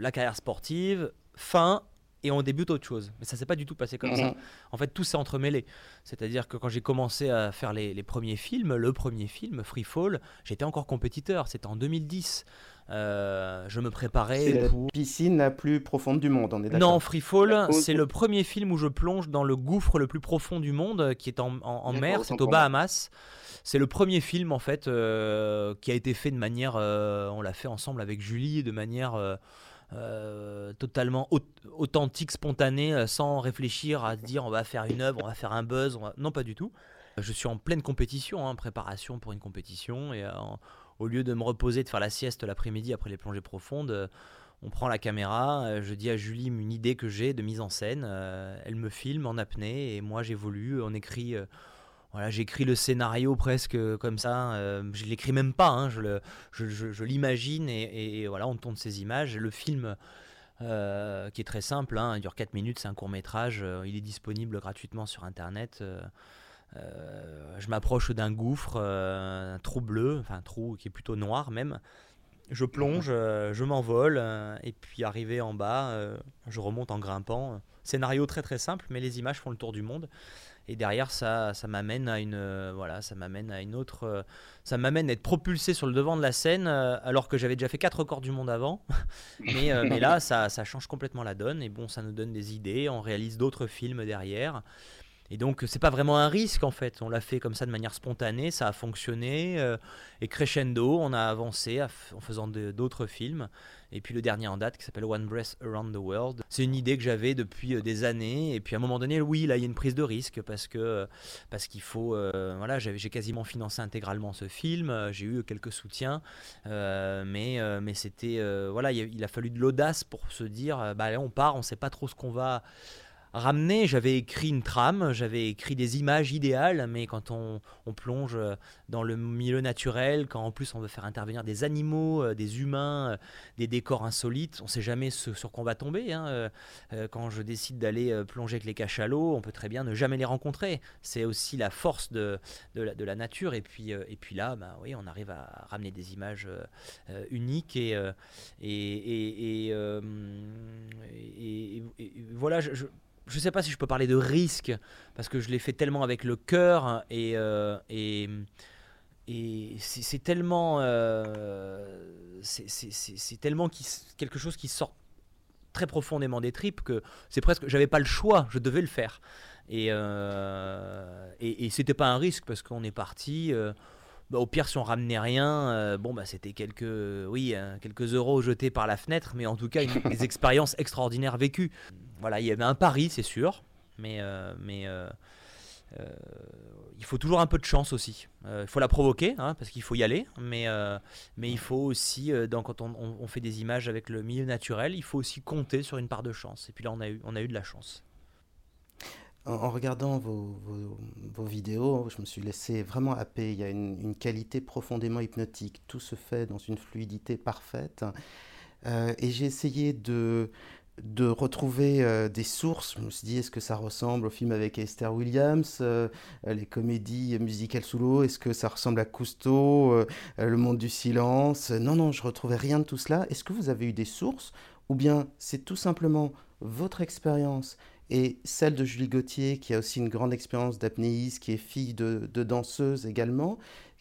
la carrière sportive, fin, et on débute autre chose. Mais ça s'est pas du tout passé comme ça. Mhm. En fait, tout s'est entremêlé. C'est-à-dire que quand j'ai commencé à faire les, les, premiers films, le premier film, Free Fall, j'étais encore compétiteur. C'était en 2010. Euh, je me préparais la piscine la plus profonde du monde, on est d'accord Non, Freefall, c'est le premier film où je plonge dans le gouffre le plus profond du monde, qui est en, mer, c'est aux Bahamas. C'est le premier film en fait euh, qui a été fait de manière, euh, on l'a fait ensemble avec Julie, de manière totalement authentique, spontanée, sans réfléchir à dire on va faire une œuvre, on va faire un buzz. Non, pas du tout. Je suis en pleine compétition, hein, préparation pour une compétition, et au lieu de me reposer, de faire la sieste l'après-midi après les plongées profondes, euh, on prend la caméra, euh, je dis à Julie une idée que j'ai de mise en scène, euh, elle me filme en apnée et moi j'évolue, on écrit voilà, j'écris le scénario presque comme ça. je l'écris même pas, hein, je, l'imagine et, voilà, on tourne ces images. Le film, qui est très simple, hein, il dure 4 minutes, c'est un court métrage, il est disponible gratuitement sur internet. Euh, je m'approche d'un gouffre, euh, un trou bleu, enfin un trou qui est plutôt noir même. Je plonge, euh, je m'envole, et puis arrivé en bas, je remonte en grimpant. Scénario très très simple, mais les images font le tour du monde. Et derrière, ça, ça m'amène à une, voilà, ça m'amène à une autre, ça m'amène à être propulsé sur le devant de la scène, alors que j'avais déjà fait quatre records du monde avant. mais, là, ça, change complètement la donne. Et bon, ça nous donne des idées. On réalise d'autres films derrière. Et donc, c'est pas vraiment un risque en fait. On l'a fait comme ça de manière spontanée, ça a fonctionné. Euh, et crescendo, on a avancé en faisant d'autres films. Et puis le dernier en date qui s'appelle One Breath Around the World. C'est une idée que j'avais depuis euh, des années. Et puis à un moment donné, oui, là, il y a une prise de risque parce que parce qu'il faut. Euh, voilà, j'ai quasiment financé intégralement ce film. J'ai eu quelques soutiens, mais mais c'était voilà, il a, fallu de l'audace pour se dire, bah on part, on sait pas trop ce qu'on va ramené, j'avais écrit une trame, j'avais écrit des images idéales, mais quand on, plonge dans le milieu naturel, quand en plus on veut faire intervenir des animaux, euh, des humains, euh, des décors insolites, on ne sait jamais ce, sur quoi on va tomber. Hein. Euh, quand je décide d'aller plonger avec les cachalots, on peut très bien ne jamais les rencontrer. C'est aussi la force de, de, la, nature. Et puis, et puis là, bah, oui, on arrive à ramener des images uniques et, et, et, voilà. je ne sais pas si je peux parler de risque, parce que je l'ai fait tellement avec le cœur, et, euh, c'est tellement, euh, c'est tellement quelque chose qui sort très profondément des tripes que c'est presque, j'avais pas le choix, je devais le faire. Et, euh, et, et c'était pas un risque, parce qu'on est parti. Euh, bah, au pire, si on ramenait rien, euh, bon, bah, c'était quelques, oui, hein, quelques euros jetés par la fenêtre, mais en tout cas, une, des expériences extraordinaires vécues. Voilà, il y avait un pari, c'est sûr, mais, euh, mais, euh, il faut toujours un peu de chance aussi. il faut la provoquer, hein, parce qu'il faut y aller, mais, mais il faut aussi, quand on, on, fait des images avec le milieu naturel, il faut aussi compter sur une part de chance. Et puis là, on a eu, on a eu de la chance en, regardant vos, vidéos, je me suis laissé vraiment happer. Il y a une, qualité profondément hypnotique. Tout se fait dans une fluidité parfaite. Euh, et j'ai essayé de, de retrouver euh, des sources. Je me suis dit, est-ce que ça ressemble au film avec Esther Williams, euh, les comédies musicales sous l'eau? Est-ce que ça ressemble à Cousteau, Le Monde du Silence? Non, non, je retrouvais rien de tout cela. Est-ce que vous avez eu des sources? Ou bien c'est tout simplement votre expérience et celle de Julie Gauthier, qui a aussi une grande expérience d'apnéiste, qui est fille de, danseuse également,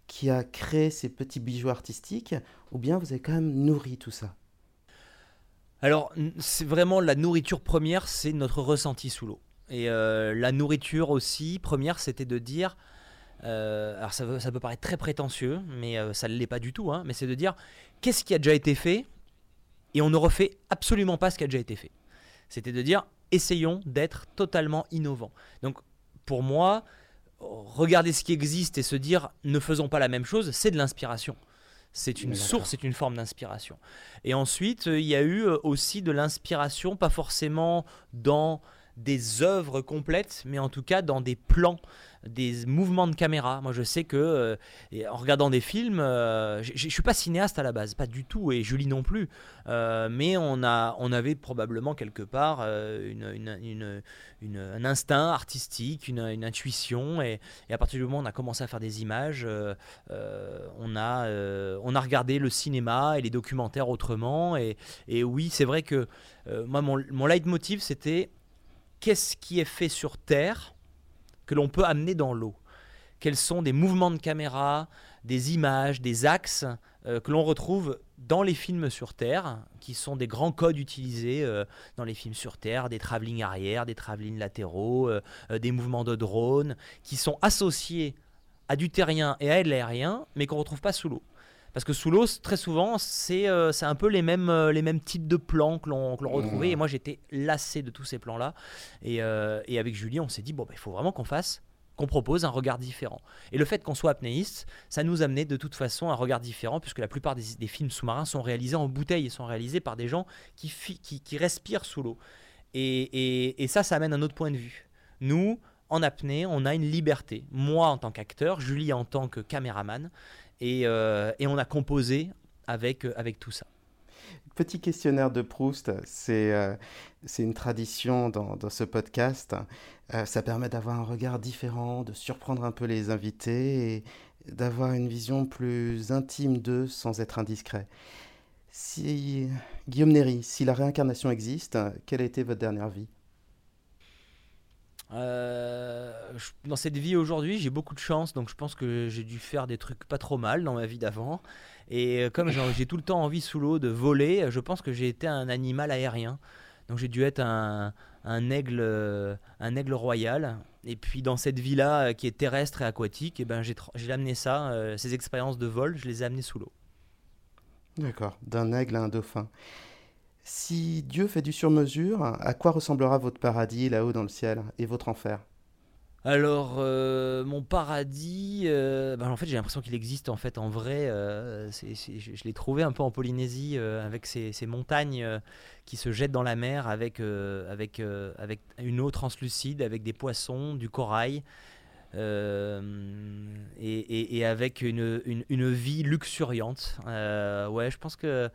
qui a créé ces petits bijoux artistiques, ou bien vous avez quand même nourri tout ça? Alors, c'est vraiment la nourriture première, c'est notre ressenti sous l'eau. Et euh, la nourriture aussi, première, c'était de dire, euh, alors ça, ça, peut paraître très prétentieux, mais euh, ça ne l'est pas du tout, hein, mais c'est de dire, qu'est-ce qui a déjà été fait? Et on ne refait absolument pas ce qui a déjà été fait. C'était de dire, essayons d'être totalement innovants. Donc pour moi, regarder ce qui existe et se dire ne faisons pas la même chose, c'est de l'inspiration. C'est une source, c'est une forme d'inspiration. Et ensuite, euh, il y a eu euh, aussi de l'inspiration, pas forcément dans des œuvres complètes, mais en tout cas dans des plans des mouvements de caméra. Moi, je sais que euh, en regardant des films, euh, je ne suis pas cinéaste à la base, pas du tout, et Julie non plus. Euh, mais on, a, on avait probablement quelque part une, un instinct artistique, une, intuition, et, à partir du moment où on a commencé à faire des images, on, a, on a regardé le cinéma et les documentaires autrement. Et, et oui, c'est vrai que moi, mon, mon leitmotiv, c'était qu'est-ce qui est fait sur Terre que l'on peut amener dans l'eau? Quels sont des mouvements de caméra, des images, des axes euh, que l'on retrouve dans les films sur Terre, qui sont des grands codes utilisés euh, dans les films sur Terre, des travelling arrière, des travelling latéraux, euh, des mouvements de drone, qui sont associés à du terrien et à l'aérien, mais qu'on ne retrouve pas sous l'eau? Parce que sous l'eau, très souvent, c'est un peu les mêmes, les mêmes types de plans que l'on retrouvait. Et moi, j'étais lassé de tous ces plans-là. Et, et, avec Julie, on s'est dit, bon, il faut vraiment qu'on fasse qu'on propose un regard différent. Et le fait qu'on soit apnéiste, ça nous amenait de toute façon un regard différent, puisque la plupart des, films sous-marins sont réalisés en bouteille et sont réalisés par des gens qui, qui, respirent sous l'eau. Et, et, ça, ça amène un autre point de vue. Nous, en apnée, on a une liberté. Moi en tant qu'acteur, Julie en tant que caméraman, euh, et, on a composé avec, euh, avec tout ça. Petit questionnaire de Proust, c'est euh, une tradition dans, ce podcast. ça permet d'avoir un regard différent, de surprendre un peu les invités et d'avoir une vision plus intime d'eux sans être indiscret. Si Guillaume Néry, si la réincarnation existe, quelle a été votre dernière vie? Euh, dans cette vie aujourd'hui, j'ai beaucoup de chance, donc je pense que j'ai dû faire des trucs pas trop mal dans ma vie d'avant. Et euh, comme j'ai tout le temps envie sous l'eau de voler, je pense que j'ai été un animal aérien. Donc j'ai dû être un, aigle, euh, un aigle royal. Et puis dans cette vie-là qui est terrestre et aquatique, eh ben j'ai amené ça, ces expériences de vol, je les ai amenées sous l'eau. D'accord, d'un aigle à un dauphin. Si Dieu fait du sur-mesure, à quoi ressemblera votre paradis là-haut dans le ciel et votre enfer? Alors, euh, mon paradis, euh, ben, en fait, j'ai l'impression qu'il existe en fait en vrai. Euh, je, l'ai trouvé un peu en Polynésie avec ces, montagnes qui se jettent dans la mer avec, une eau translucide, avec des poissons, du corail. Euh, et, avec une, une, vie luxuriante. Euh, ouais, je pense que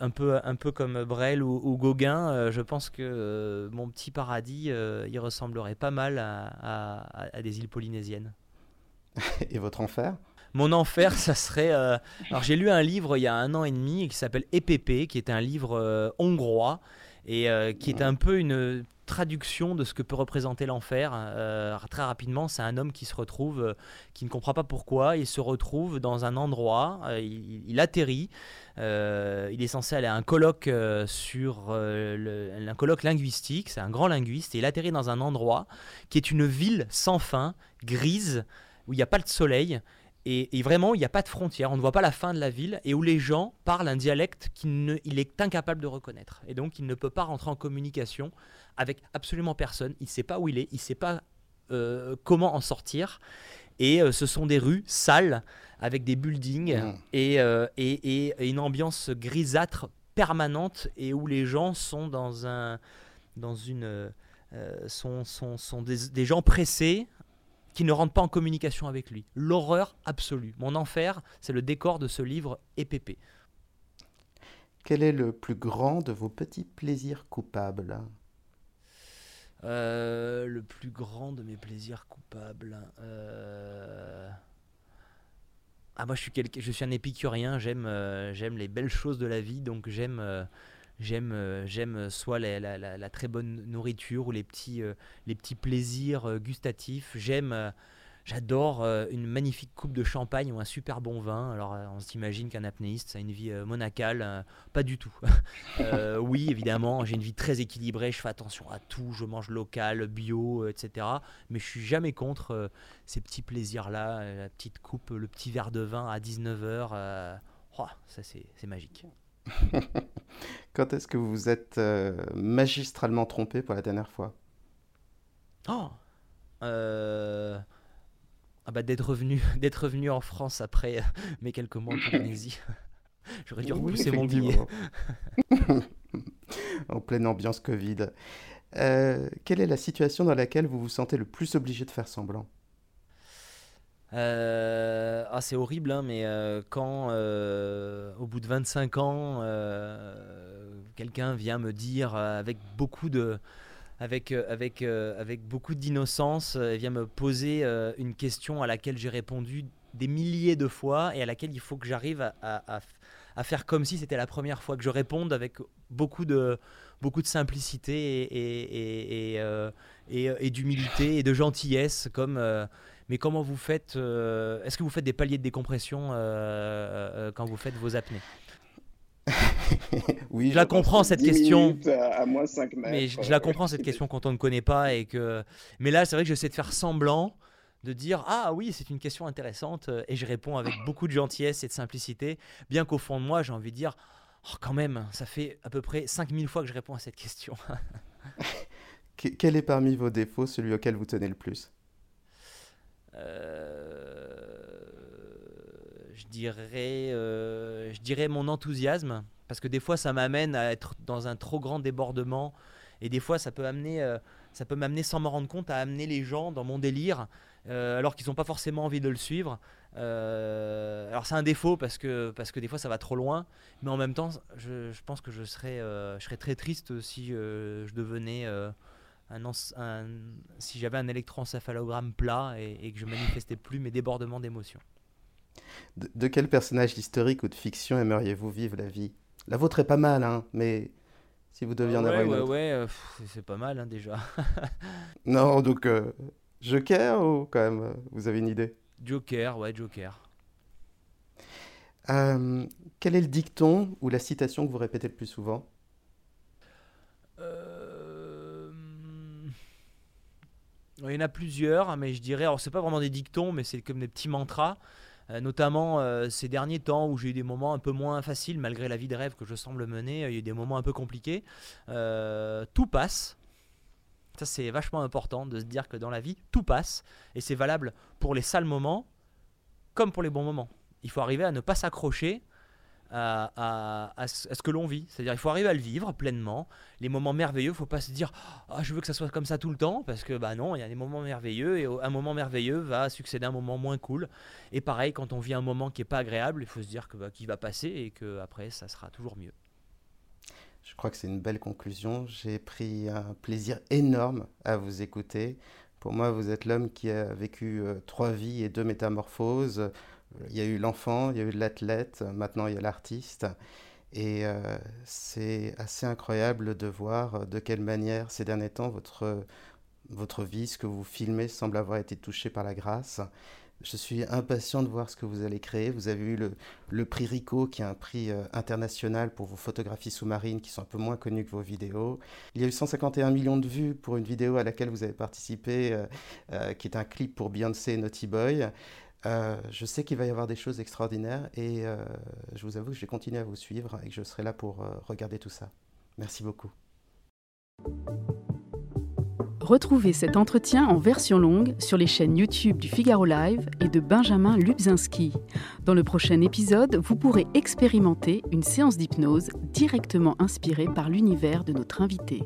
un peu, un peu comme Brel ou, Gauguin, euh, je pense que mon petit paradis, il ressemblerait pas mal à, à, des îles polynésiennes. et votre enfer? Mon enfer, ça serait. alors, j'ai lu un livre il y a un an et demi qui s'appelle EPP, qui est un livre hongrois et qui est un peu une traduction de ce que peut représenter l'enfer. Euh, très rapidement, c'est un homme qui se retrouve, euh, qui ne comprend pas pourquoi, il se retrouve dans un endroit, euh, il, atterrit, il est censé aller à un colloque sur un colloque linguistique, c'est un grand linguiste, et il atterrit dans un endroit qui est une ville sans fin, grise, où il n'y a pas de soleil, et, vraiment, il n'y a pas de frontière, on ne voit pas la fin de la ville, et où les gens parlent un dialecte qu'il est incapable de reconnaître. Et donc, il ne peut pas rentrer en communication avec absolument personne. Il ne sait pas où il est, il ne sait pas comment en sortir. Et ce sont des rues sales avec des buildings mmh. et, et, et, une ambiance grisâtre permanente et où les gens sont dans un dans une sont, sont, sont des, des, gens pressés qui ne rentrent pas en communication avec lui. L'horreur absolue. Mon enfer, c'est le décor de ce livre épépé. Quel est le plus grand de vos petits plaisirs coupables? Euh, Le plus grand de mes plaisirs coupables. Euh... Ah, moi, je suis, je suis un épicurien. J'aime, euh, j'aime les belles choses de la vie, donc j'aime J'aime, euh, j'aime soit la, la, très bonne nourriture ou les petits, euh, les petits plaisirs euh, gustatifs. J'aime, j'adore une magnifique coupe de champagne ou un super bon vin. Alors, on s'imagine qu'un apnéiste, ça a une vie monacale. pas du tout. oui, évidemment, j'ai une vie très équilibrée. Je fais attention à tout. Je mange local, bio, etc. Mais je suis jamais contre ces petits plaisirs-là. La petite coupe, le petit verre de vin à 19h. ça, c'est, c'est magique. Quand est-ce que vous vous êtes euh, magistralement trompé pour la dernière fois? Oh euh, ah bah D'être revenu, d'être revenu en France après euh, mes quelques mois en Tunisie. J'aurais dû repousser mon billet. en pleine ambiance Covid. quelle est la situation dans laquelle vous vous sentez le plus obligé de faire semblant? Euh, ah, c'est horrible, hein, mais euh, quand euh, au bout de 25 ans, quelqu'un vient me dire avec beaucoup de, avec, avec, avec beaucoup d'innocence, vient me poser une question à laquelle j'ai répondu des milliers de fois et à laquelle il faut que j'arrive à, à, faire comme si c'était la première fois que je réponde avec beaucoup de, beaucoup de simplicité et, et, et, et d'humilité et de gentillesse, comme mais comment vous faites euh, Est-ce que vous faites des paliers de décompression euh, euh, quand vous faites vos apnées? Oui, je la comprends cette question. À, moins 5 mètres. Mais je, la comprends cette question quand on ne connaît pas et que. Mais là, c'est vrai que j'essaie de faire semblant de dire ah oui c'est une question intéressante et je réponds avec beaucoup de gentillesse et de simplicité bien qu'au fond de moi j'ai envie de dire oh, quand même ça fait à peu près 5000 fois que je réponds à cette question quel est parmi vos défauts celui auquel vous tenez le plus? Je, dirais, euh, je dirais mon enthousiasme, parce que des fois ça m'amène à être dans un trop grand débordement, et des fois ça peut euh, m'amener sans m'en rendre compte à amener les gens dans mon délire, alors qu'ils n'ont pas forcément envie de le suivre. alors c'est un défaut parce que, parce que des fois ça va trop loin, mais en même temps je, pense que je serais très triste si je devenais un, si j'avais un électroencéphalogramme plat et, que je manifestais plus mes débordements d'émotions. De, quel personnage historique ou de fiction aimeriez-vous vivre la vie? La vôtre est pas mal, hein, mais si vous deviez en avoir une ouais, autre. Ouais, euh, c'est pas mal hein, déjà. non, donc euh, Joker ou quand même, euh, vous avez une idée? Joker, ouais, Joker. quel est le dicton ou la citation que vous répétez le plus souvent? Il y en a plusieurs, mais je dirais, alors c'est pas vraiment des dictons, mais c'est comme des petits mantras. Euh, notamment euh, ces derniers temps où j'ai eu des moments un peu moins faciles, malgré la vie de rêve que je semble mener, il y a eu des moments un peu compliqués. Euh, tout passe. Ça, c'est vachement important de se dire que dans la vie, tout passe. Et c'est valable pour les sales moments comme pour les bons moments. Il faut arriver à ne pas s'accrocher à, ce que l'on vit. C'est-à-dire il faut arriver à le vivre pleinement. Les moments merveilleux, il faut pas se dire ah, je veux que ça soit comme ça tout le temps parce que bah non, il y a des moments merveilleux et un moment merveilleux va succéder à un moment moins cool. Et pareil, quand on vit un moment qui est pas agréable, il faut se dire bah, qu'il va passer et que après ça sera toujours mieux. Je crois que c'est une belle conclusion. J'ai pris un plaisir énorme à vous écouter. Pour moi, vous êtes l'homme qui a vécu euh, trois vies et deux métamorphoses il y a eu l'enfant, il y a eu l'athlète, maintenant il y a l'artiste. Et euh, c'est assez incroyable de voir de quelle manière ces derniers temps votre, votre vie, ce que vous filmez, semble avoir été touché par la grâce. Je suis impatient de voir ce que vous allez créer. Vous avez eu le, le prix RICO, qui est un prix euh, international pour vos photographies sous-marines qui sont un peu moins connues que vos vidéos. Il y a eu 151 millions de vues pour une vidéo à laquelle vous avez participé, euh, qui est un clip pour Beyoncé et Naughty Boy. Euh, je sais qu'il va y avoir des choses extraordinaires et euh, je vous avoue que je vais continuer à vous suivre et que je serai là pour euh, regarder tout ça. Merci beaucoup. Retrouvez cet entretien en version longue sur les chaînes YouTube du Figaro Live et de Benjamin Lubzinski. Dans le prochain épisode, vous pourrez expérimenter une séance d'hypnose directement inspirée par l'univers de notre invité.